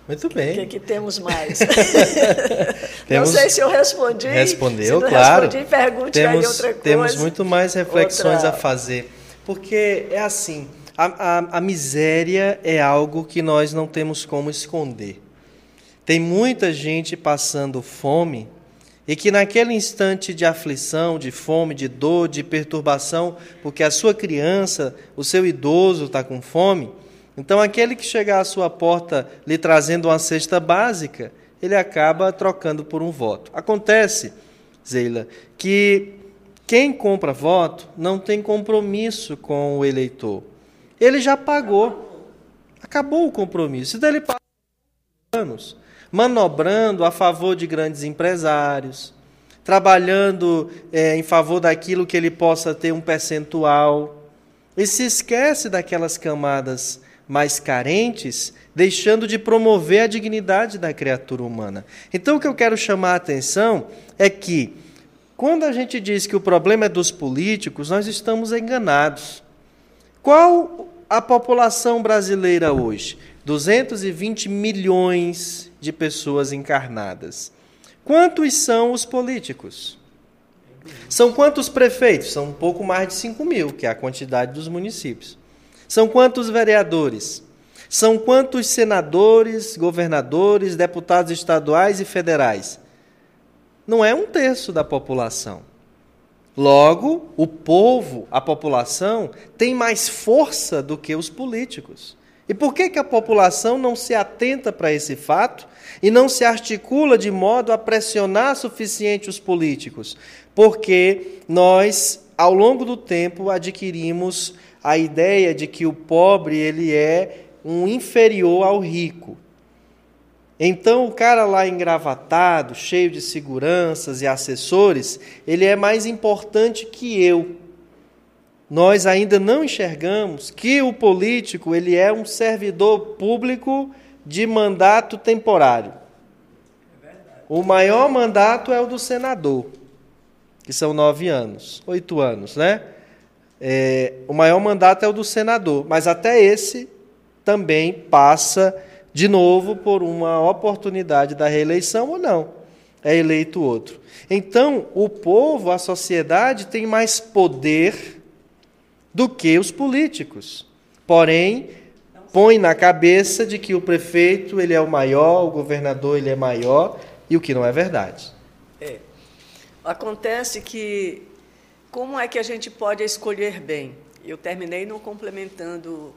Muito bem. O que, que temos mais? temos, não sei se eu respondi. Respondeu, claro. Respondi, pergunte temos, aí outra coisa. Temos muito mais reflexões outra... a fazer. Porque é assim: a, a, a miséria é algo que nós não temos como esconder. Tem muita gente passando fome e que naquele instante de aflição, de fome, de dor, de perturbação, porque a sua criança, o seu idoso está com fome, então aquele que chegar à sua porta lhe trazendo uma cesta básica, ele acaba trocando por um voto. Acontece, Zeila, que quem compra voto não tem compromisso com o eleitor. Ele já pagou. Acabou o compromisso. Então ele passa anos manobrando a favor de grandes empresários, trabalhando é, em favor daquilo que ele possa ter um percentual, e se esquece daquelas camadas mais carentes, deixando de promover a dignidade da criatura humana. Então, o que eu quero chamar a atenção é que, quando a gente diz que o problema é dos políticos, nós estamos enganados. Qual a população brasileira hoje? 220 milhões de pessoas encarnadas. Quantos são os políticos? São quantos prefeitos? São um pouco mais de 5 mil, que é a quantidade dos municípios. São quantos vereadores? São quantos senadores, governadores, deputados estaduais e federais? Não é um terço da população. Logo, o povo, a população, tem mais força do que os políticos. E por que, que a população não se atenta para esse fato e não se articula de modo a pressionar suficiente os políticos? Porque nós, ao longo do tempo, adquirimos a ideia de que o pobre ele é um inferior ao rico. Então, o cara lá engravatado, cheio de seguranças e assessores, ele é mais importante que eu nós ainda não enxergamos que o político ele é um servidor público de mandato temporário. O maior mandato é o do senador, que são nove anos, oito anos, né? É, o maior mandato é o do senador, mas até esse também passa de novo por uma oportunidade da reeleição ou não. É eleito outro. Então, o povo, a sociedade tem mais poder do que os políticos. Porém, põe na cabeça de que o prefeito ele é o maior, o governador ele é maior, e o que não é verdade. É. Acontece que como é que a gente pode escolher bem? Eu terminei não complementando.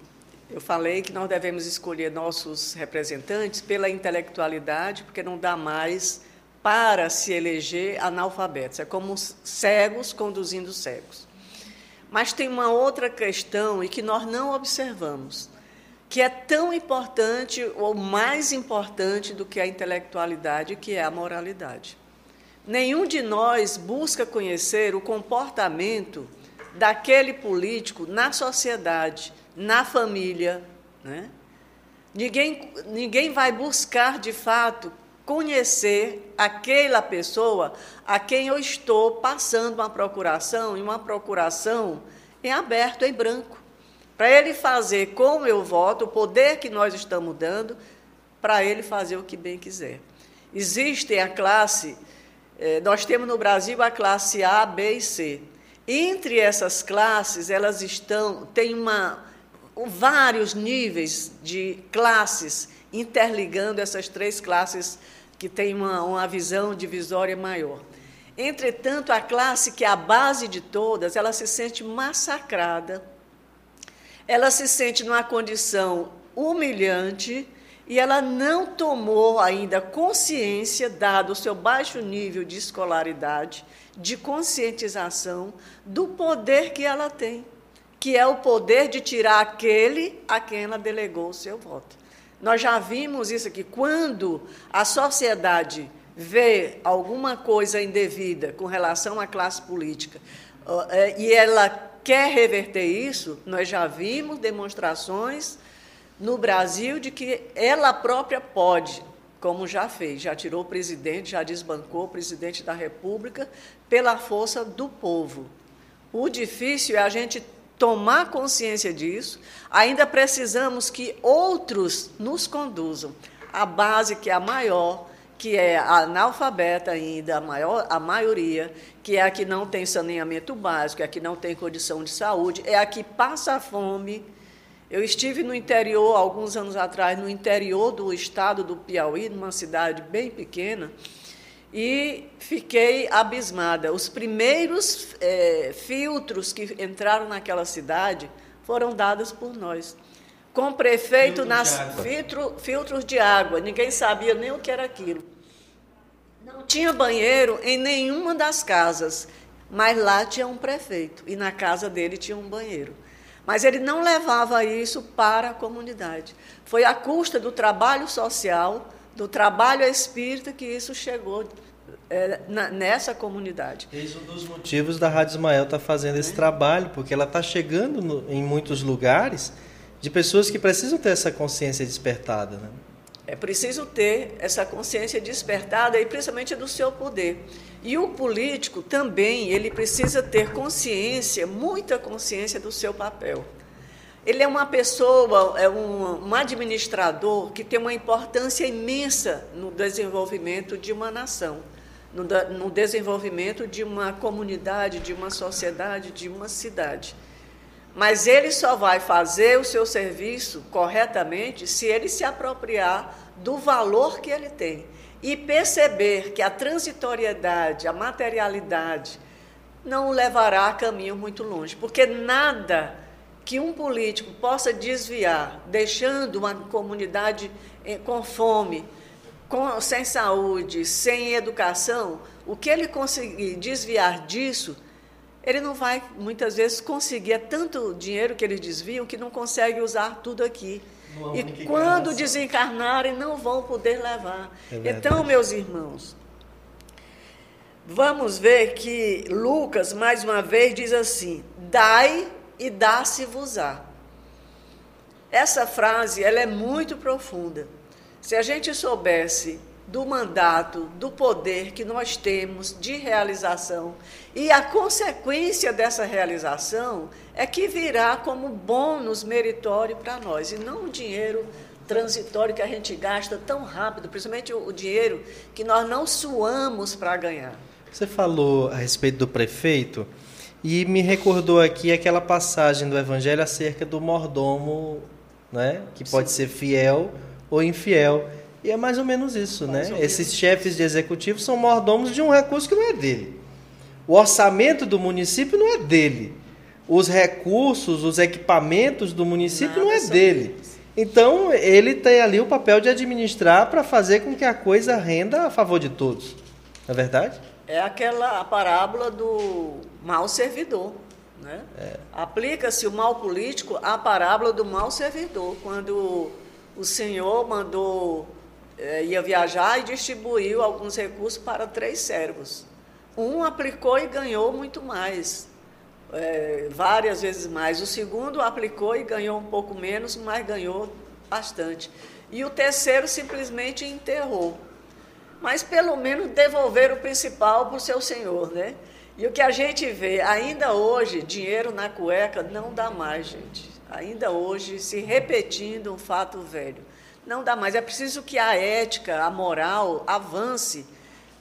Eu falei que nós devemos escolher nossos representantes pela intelectualidade, porque não dá mais para se eleger analfabetos. É como cegos conduzindo cegos. Mas tem uma outra questão e que nós não observamos, que é tão importante ou mais importante do que a intelectualidade, que é a moralidade. Nenhum de nós busca conhecer o comportamento daquele político na sociedade, na família. Né? Ninguém, ninguém vai buscar, de fato, conhecer aquela pessoa a quem eu estou passando uma procuração, e uma procuração em aberto, em branco, para ele fazer como eu voto, o poder que nós estamos dando, para ele fazer o que bem quiser. Existe a classe, eh, nós temos no Brasil a classe A, B e C. Entre essas classes, elas estão, tem uma, vários níveis de classes interligando essas três classes que têm uma, uma visão divisória maior. Entretanto, a classe que é a base de todas, ela se sente massacrada, ela se sente numa condição humilhante e ela não tomou ainda consciência, dado o seu baixo nível de escolaridade, de conscientização do poder que ela tem, que é o poder de tirar aquele a quem ela delegou o seu voto. Nós já vimos isso aqui. Quando a sociedade vê alguma coisa indevida com relação à classe política é, e ela quer reverter isso, nós já vimos demonstrações no Brasil de que ela própria pode, como já fez, já tirou o presidente, já desbancou o presidente da República pela força do povo. O difícil é a gente tomar consciência disso, ainda precisamos que outros nos conduzam. A base, que é a maior, que é analfabeta ainda, a, maior, a maioria, que é a que não tem saneamento básico, é a que não tem condição de saúde, é a que passa fome. Eu estive no interior, alguns anos atrás, no interior do estado do Piauí, numa cidade bem pequena, e fiquei abismada. Os primeiros é, filtros que entraram naquela cidade foram dados por nós. Com o prefeito filtro nas filtro, filtros de água, ninguém sabia nem o que era aquilo. Não tinha banheiro em nenhuma das casas, mas lá tinha um prefeito e na casa dele tinha um banheiro. Mas ele não levava isso para a comunidade. Foi à custa do trabalho social do trabalho espírita que isso chegou é, na, nessa comunidade. Esse é um dos motivos da Rádio Ismael estar tá fazendo esse trabalho, porque ela está chegando no, em muitos lugares de pessoas que precisam ter essa consciência despertada. Né? É preciso ter essa consciência despertada e principalmente do seu poder. E o político também, ele precisa ter consciência, muita consciência do seu papel. Ele é uma pessoa, é um, um administrador que tem uma importância imensa no desenvolvimento de uma nação, no, desenvolvimento de uma comunidade, de uma sociedade, de uma cidade. Mas ele só vai fazer o seu serviço corretamente se ele se apropriar do valor que ele tem e perceber que a transitoriedade, a materialidade, não o levará a caminho muito longe, porque nada que um político possa desviar, deixando uma comunidade eh, com fome, com, sem saúde, sem educação, o que ele conseguir desviar disso, ele não vai muitas vezes conseguir. É tanto dinheiro que eles desviam que não consegue usar tudo aqui. E quando desencarnarem, não vão poder levar. É então, meus irmãos, vamos ver que Lucas, mais uma vez, diz assim: dai e dá-se-vos-á. Essa frase ela é muito profunda. Se a gente soubesse do mandato, do poder que nós temos de realização e a consequência dessa realização é que virá como bônus meritório para nós e não o dinheiro transitório que a gente gasta tão rápido, principalmente o dinheiro que nós não suamos para ganhar. Você falou a respeito do prefeito. E me recordou aqui aquela passagem do Evangelho acerca do mordomo, né? que pode Sim. ser fiel ou infiel. E é mais ou menos isso, mais né? Esses chefes de executivo são mordomos de um recurso que não é dele. O orçamento do município não é dele. Os recursos, os equipamentos do município Nada não é dele. Deles. Então, ele tem ali o papel de administrar para fazer com que a coisa renda a favor de todos. Não é verdade? é aquela a parábola do mal servidor. Né? É. Aplica-se o mal político à parábola do mal servidor, quando o senhor mandou, é, ia viajar e distribuiu alguns recursos para três servos. Um aplicou e ganhou muito mais, é, várias vezes mais. O segundo aplicou e ganhou um pouco menos, mas ganhou bastante. E o terceiro simplesmente enterrou mas pelo menos devolver o principal para o seu senhor, né? E o que a gente vê, ainda hoje, dinheiro na cueca não dá mais, gente. Ainda hoje, se repetindo um fato velho. Não dá mais. É preciso que a ética, a moral avance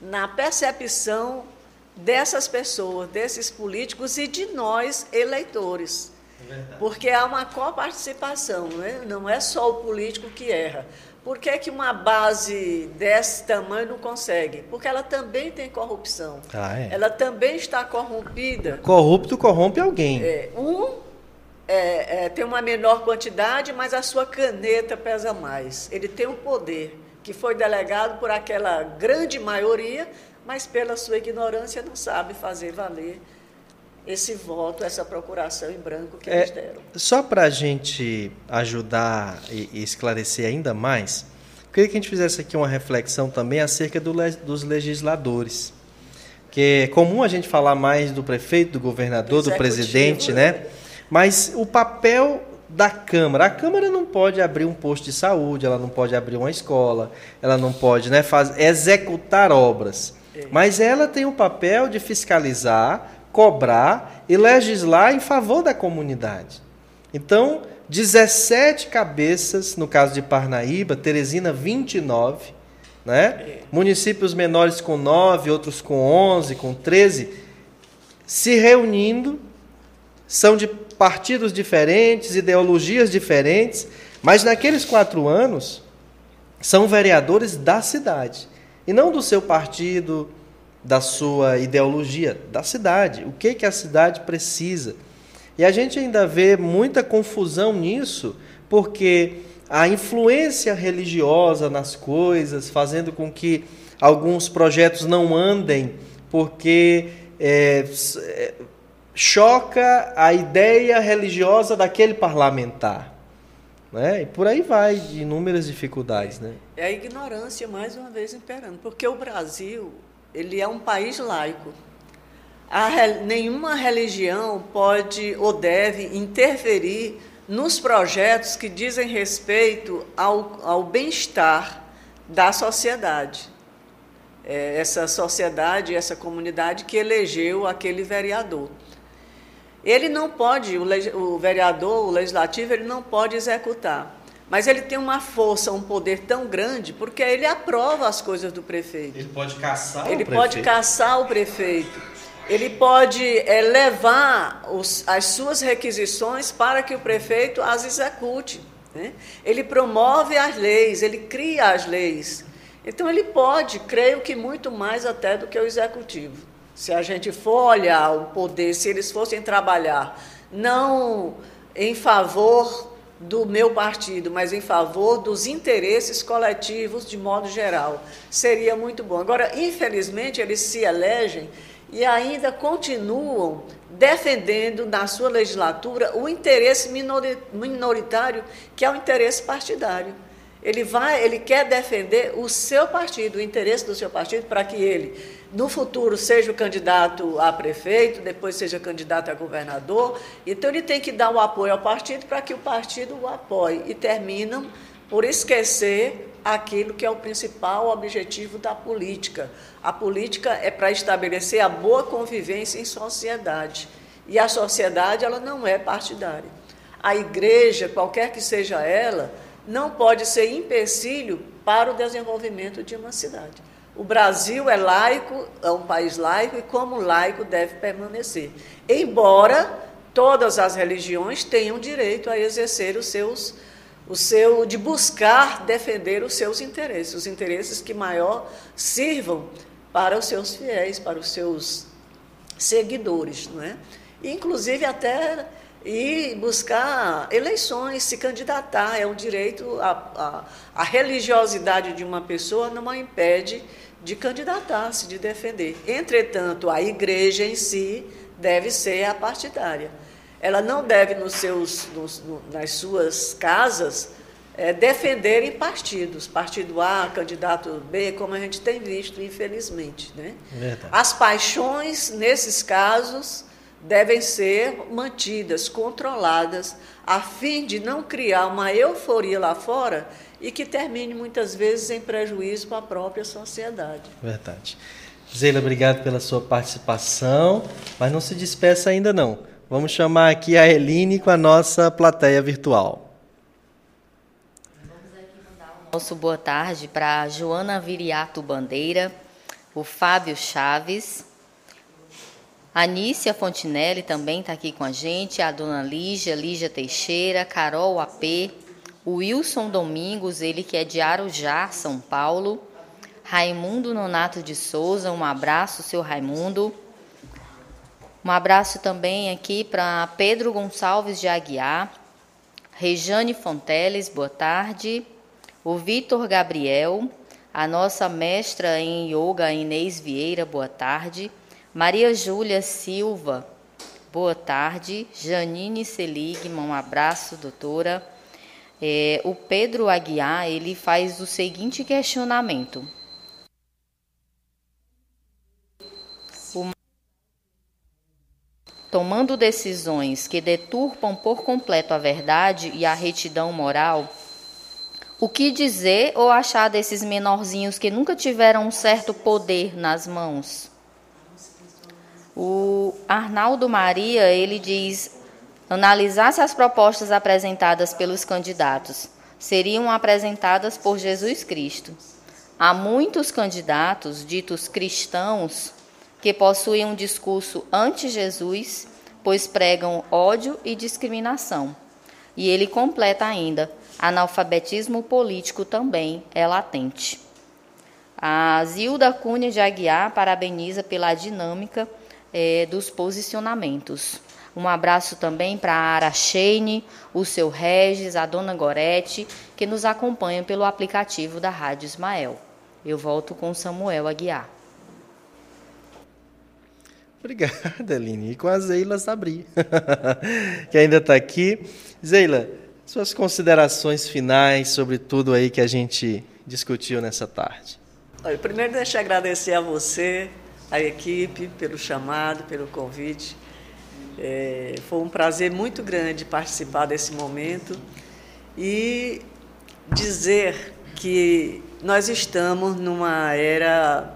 na percepção dessas pessoas, desses políticos e de nós, eleitores. É Porque há uma coparticipação, né? não é só o político que erra. Por que, que uma base desse tamanho não consegue? Porque ela também tem corrupção. Ah, é. Ela também está corrompida. Corrupto corrompe alguém. É, um é, é, tem uma menor quantidade, mas a sua caneta pesa mais. Ele tem um poder que foi delegado por aquela grande maioria, mas pela sua ignorância não sabe fazer valer esse voto, essa procuração em branco que É, eles deram. Só para a gente ajudar e, e esclarecer ainda mais, queria que a gente fizesse aqui uma reflexão também acerca do dos legisladores. Que é comum a gente falar mais do prefeito, do governador, do Executivo, presidente, né? Mas o papel da Câmara, a Câmara não pode abrir um posto de saúde, ela não pode abrir uma escola, ela não pode né, faz, executar obras. Mas ela tem o papel de fiscalizar, cobrar e legislar em favor da comunidade. Então, 17 cabeças, no caso de Parnaíba, Teresina 29, né? Municípios menores com 9, outros com 11, com 13, se reunindo, são de partidos diferentes, ideologias diferentes, mas naqueles quatro anos são vereadores da cidade e não do seu partido, da sua ideologia, da cidade. O que que a cidade precisa? E a gente ainda vê muita confusão nisso, porque a influência religiosa nas coisas, fazendo com que alguns projetos não andem, porque é, é, choca a ideia religiosa daquele parlamentar. Né? E por aí vai, inúmeras dificuldades. Né? É a ignorância, mais uma vez, imperando. Porque o Brasil ele é um país laico. A nenhuma religião pode ou deve interferir nos projetos que dizem respeito ao, ao bem-estar da sociedade. É essa sociedade, essa comunidade que elegeu aquele vereador. Ele não pode, o, o vereador, o legislativo, ele não pode executar. Mas ele tem uma força, um poder tão grande, porque ele aprova as coisas do prefeito. Ele pode caçar Ele pode caçar o prefeito. Ele pode eh, levar os- as suas requisições para que o prefeito as execute. né? Ele promove as leis, ele cria as leis. Então, ele pode, creio que muito mais até do que o executivo. Se a gente for olhar o poder, se eles fossem trabalhar não em favor do meu partido, mas em favor dos interesses coletivos de modo geral, seria muito bom. Agora, infelizmente, eles se elegem e ainda continuam defendendo na sua legislatura o interesse minori- minoritário, que é o interesse partidário. Ele vai, ele quer defender o seu partido, o interesse do seu partido, para que ele, no futuro, seja o candidato a prefeito, depois seja candidato a governador. Então, ele tem que dar o apoio ao partido para que o partido o apoie. E terminam por esquecer aquilo que é o principal objetivo da política. A política é para estabelecer a boa convivência em sociedade. E a sociedade, ela não é partidária. A igreja, qualquer que seja ela, não pode ser empecilho para o desenvolvimento de uma cidade. O Brasil é laico, é um país laico e, como laico, deve permanecer. Embora todas as religiões tenham direito a exercer os seus, o seu, de buscar defender os seus interesses, os interesses que maior sirvam para os seus fiéis, para os seus seguidores, não é? Inclusive até ir buscar eleições, se candidatar, é um direito, a, a, a religiosidade de uma pessoa não a impede de candidatar-se, de defender. Entretanto, a igreja em si deve ser a partidária. Ela não deve, nos seus, nos, no, nas suas casas, é, defenderem partidos, partido A, candidato B, como a gente tem visto, infelizmente. Né? Verdade. As paixões, nesses casos, devem ser mantidas, controladas, a fim de não criar uma euforia lá fora e que termine muitas vezes em prejuízo para a própria sociedade. Verdade. Zeila, obrigado pela sua participação, mas não se despeça ainda não. Vamos chamar aqui a Eline com a nossa plateia virtual. Nosso boa tarde para Joana Viriato Bandeira, o Fábio Chaves, a Nícia Fontinelli também está aqui com a gente, a dona Lígia, Lígia Teixeira, Carol AP, O Wilson Domingos, ele que é de Arujá, São Paulo. Raimundo Nonato de Souza, um abraço, seu Raimundo. Um abraço também aqui para Pedro Gonçalves de Aguiar, Rejane Fonteles, boa tarde. O Vitor Gabriel, a nossa mestra em yoga, Inês Vieira, boa tarde. Maria Júlia Silva, boa tarde. Janine Seligman, um abraço, doutora. É, o Pedro Aguiar, ele faz o seguinte questionamento. tomando decisões que deturpam por completo a verdade e a retidão moral, o que dizer ou achar desses menorzinhos que nunca tiveram um certo poder nas mãos? O Arnaldo Maria, ele diz, analisasse as propostas apresentadas pelos candidatos, seriam apresentadas por Jesus Cristo. Há muitos candidatos ditos cristãos que possuem um discurso anti-Jesus, pois pregam ódio e discriminação. E ele completa ainda: analfabetismo político também é latente. A Zilda Cunha de Aguiar parabeniza pela dinâmica é, dos posicionamentos. Um abraço também para a Aracheine, o seu Regis, a dona Gorete, que nos acompanham pelo aplicativo da Rádio Ismael. Eu volto com Samuel Aguiar. Obrigada, Aline. E com a Zeila Sabri, que ainda está aqui. Zeila, suas considerações finais sobre tudo aí que a gente discutiu nessa tarde. Olha, primeiro, deixa eu agradecer a você, a equipe, pelo chamado, pelo convite. É, foi um prazer muito grande participar desse momento e dizer que nós estamos numa era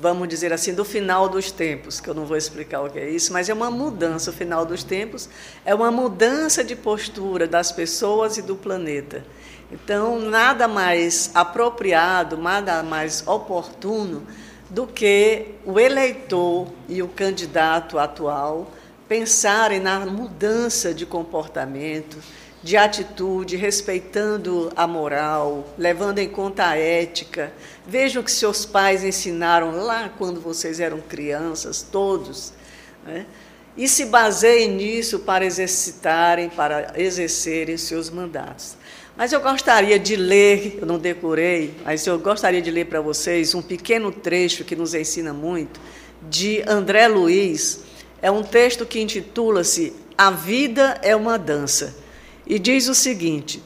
vamos dizer assim, do final dos tempos, que eu não vou explicar o que é isso, mas é uma mudança. O final dos tempos é uma mudança de postura das pessoas e do planeta. Então, nada mais apropriado, nada mais oportuno do que o eleitor e o candidato atual pensarem na mudança de comportamento, de atitude, respeitando a moral, levando em conta a ética. Vejam o que seus pais ensinaram lá quando vocês eram crianças, todos. Né? E se baseiem nisso para exercitarem, para exercerem seus mandatos. Mas eu gostaria de ler, eu não decorei, mas eu gostaria de ler para vocês um pequeno trecho que nos ensina muito, de André Luiz. É um texto que intitula-se A Vida é uma Dança e diz o seguinte: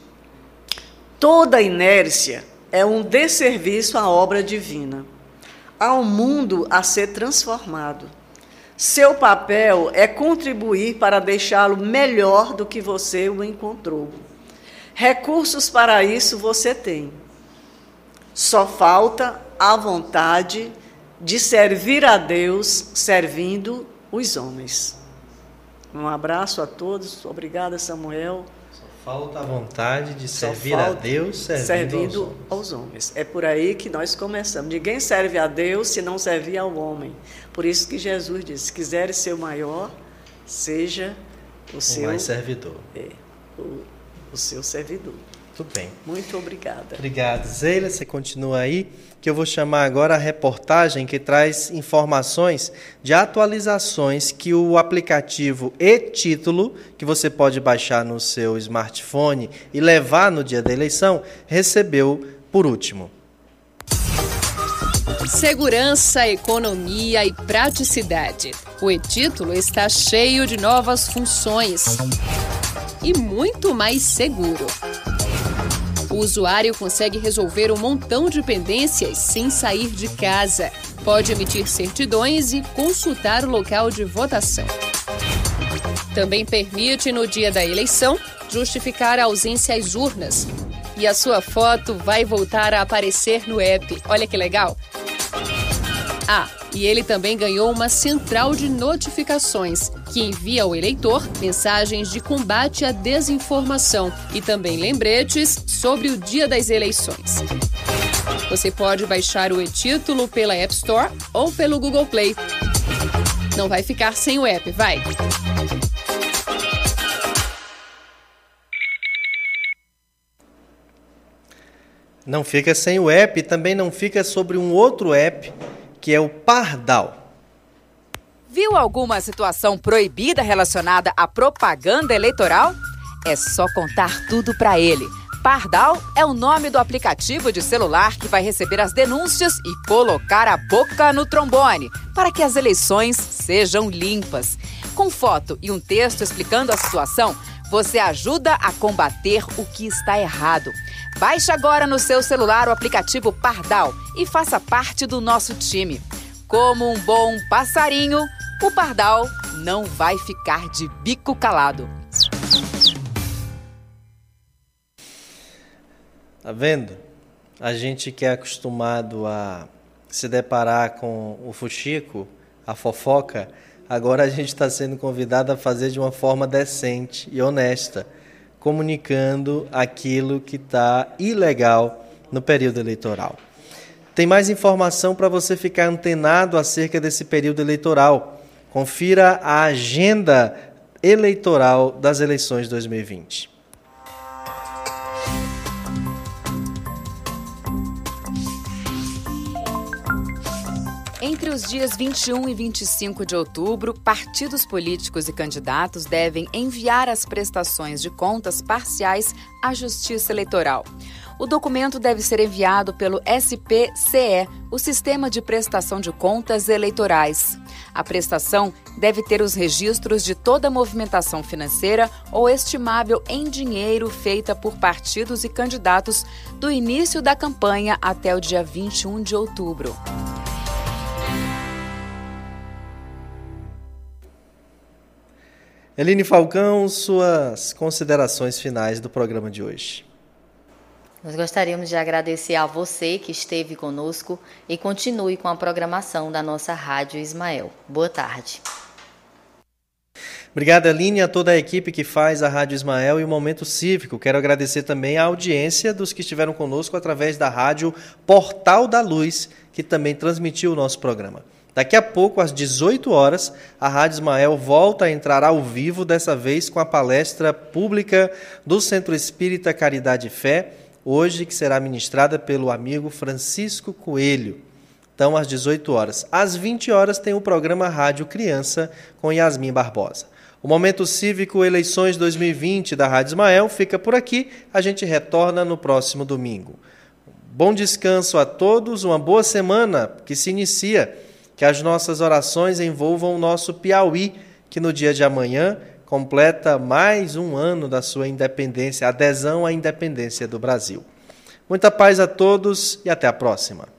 toda inércia é um desserviço à obra divina. Há um mundo a ser transformado. Seu papel é contribuir para deixá-lo melhor do que você o encontrou. Recursos para isso você tem. Só falta a vontade de servir a Deus servindo os homens. Um abraço a todos. Obrigada, Samuel. Falta a vontade de servir a Deus servindo, servindo aos, homens. aos, homens. É por aí que nós começamos. Ninguém serve a Deus se não servir ao homem. Por isso que Jesus disse: se quiseres ser o maior, seja o, o seu. mais servidor. É, o, o seu servidor. Muito bem. Muito obrigada. Obrigado. Zeila, você continua aí, que eu vou chamar agora a reportagem que traz informações de atualizações que o aplicativo e-título, que você pode baixar no seu smartphone e levar no dia da eleição, recebeu por último. Segurança, economia e praticidade. O e-título está cheio de novas funções e muito mais seguro. O usuário consegue resolver um montão de pendências sem sair de casa. Pode emitir certidões e consultar o local de votação. Também permite, no dia da eleição, justificar a ausência às urnas. E a sua foto vai voltar a aparecer no app. Olha que legal! Ah, e ele também ganhou uma central de notificações que envia ao eleitor mensagens de combate à desinformação e também lembretes sobre o dia das eleições. Você pode baixar o e-título pela App Store ou pelo Google Play. Não vai ficar sem o app, vai! Não fica sem o app, também não fica sobre um outro app, que é o Pardal. Viu alguma situação proibida relacionada à propaganda eleitoral? É só contar tudo para ele. Pardal é o nome do aplicativo de celular que vai receber as denúncias e colocar a boca no trombone para que as eleições sejam limpas. Com foto e um texto explicando a situação, você ajuda a combater o que está errado. Baixe agora no seu celular o aplicativo Pardal e faça parte do nosso time. Como um bom passarinho, o Pardal não vai ficar de bico calado. Tá vendo? A gente que é acostumado a se deparar com o fuxico, a fofoca, agora a gente está sendo convidado a fazer de uma forma decente e honesta, comunicando aquilo que está ilegal no período eleitoral. Tem mais informação para você ficar antenado acerca desse período eleitoral. Confira a agenda eleitoral das eleições 2020. Entre os dias 21 e 25 de outubro, partidos políticos e candidatos devem enviar as prestações de contas parciais à Justiça Eleitoral. O documento deve ser enviado pelo SPCE, o Sistema de Prestação de Contas Eleitorais. A prestação deve ter os registros de toda movimentação financeira ou estimável em dinheiro feita por partidos e candidatos do início da campanha até o dia 21 de outubro. Eline Falcão, suas considerações finais do programa de hoje. Nós gostaríamos de agradecer a você que esteve conosco e continue com a programação da nossa Rádio Ismael. Boa tarde. Obrigado, Aline, a toda a equipe que faz a Rádio Ismael e o Momento Cívico. Quero agradecer também a audiência dos que estiveram conosco através da rádio Portal da Luz, que também transmitiu o nosso programa. Daqui a pouco, às 18 horas, a Rádio Ismael volta a entrar ao vivo, dessa vez com a palestra pública do Centro Espírita Caridade e Fé, hoje que será ministrada pelo amigo Francisco Coelho. Então, às 18 horas. Às 20 horas tem o programa Rádio Criança com Yasmin Barbosa. O Momento Cívico Eleições 2020 da Rádio Ismael fica por aqui. A gente retorna no próximo domingo. Bom descanso a todos, uma boa semana que se inicia que as nossas orações envolvam o nosso Piauí, que no dia de amanhã completa mais um ano da sua independência, adesão à independência do Brasil. Muita paz a todos e até a próxima.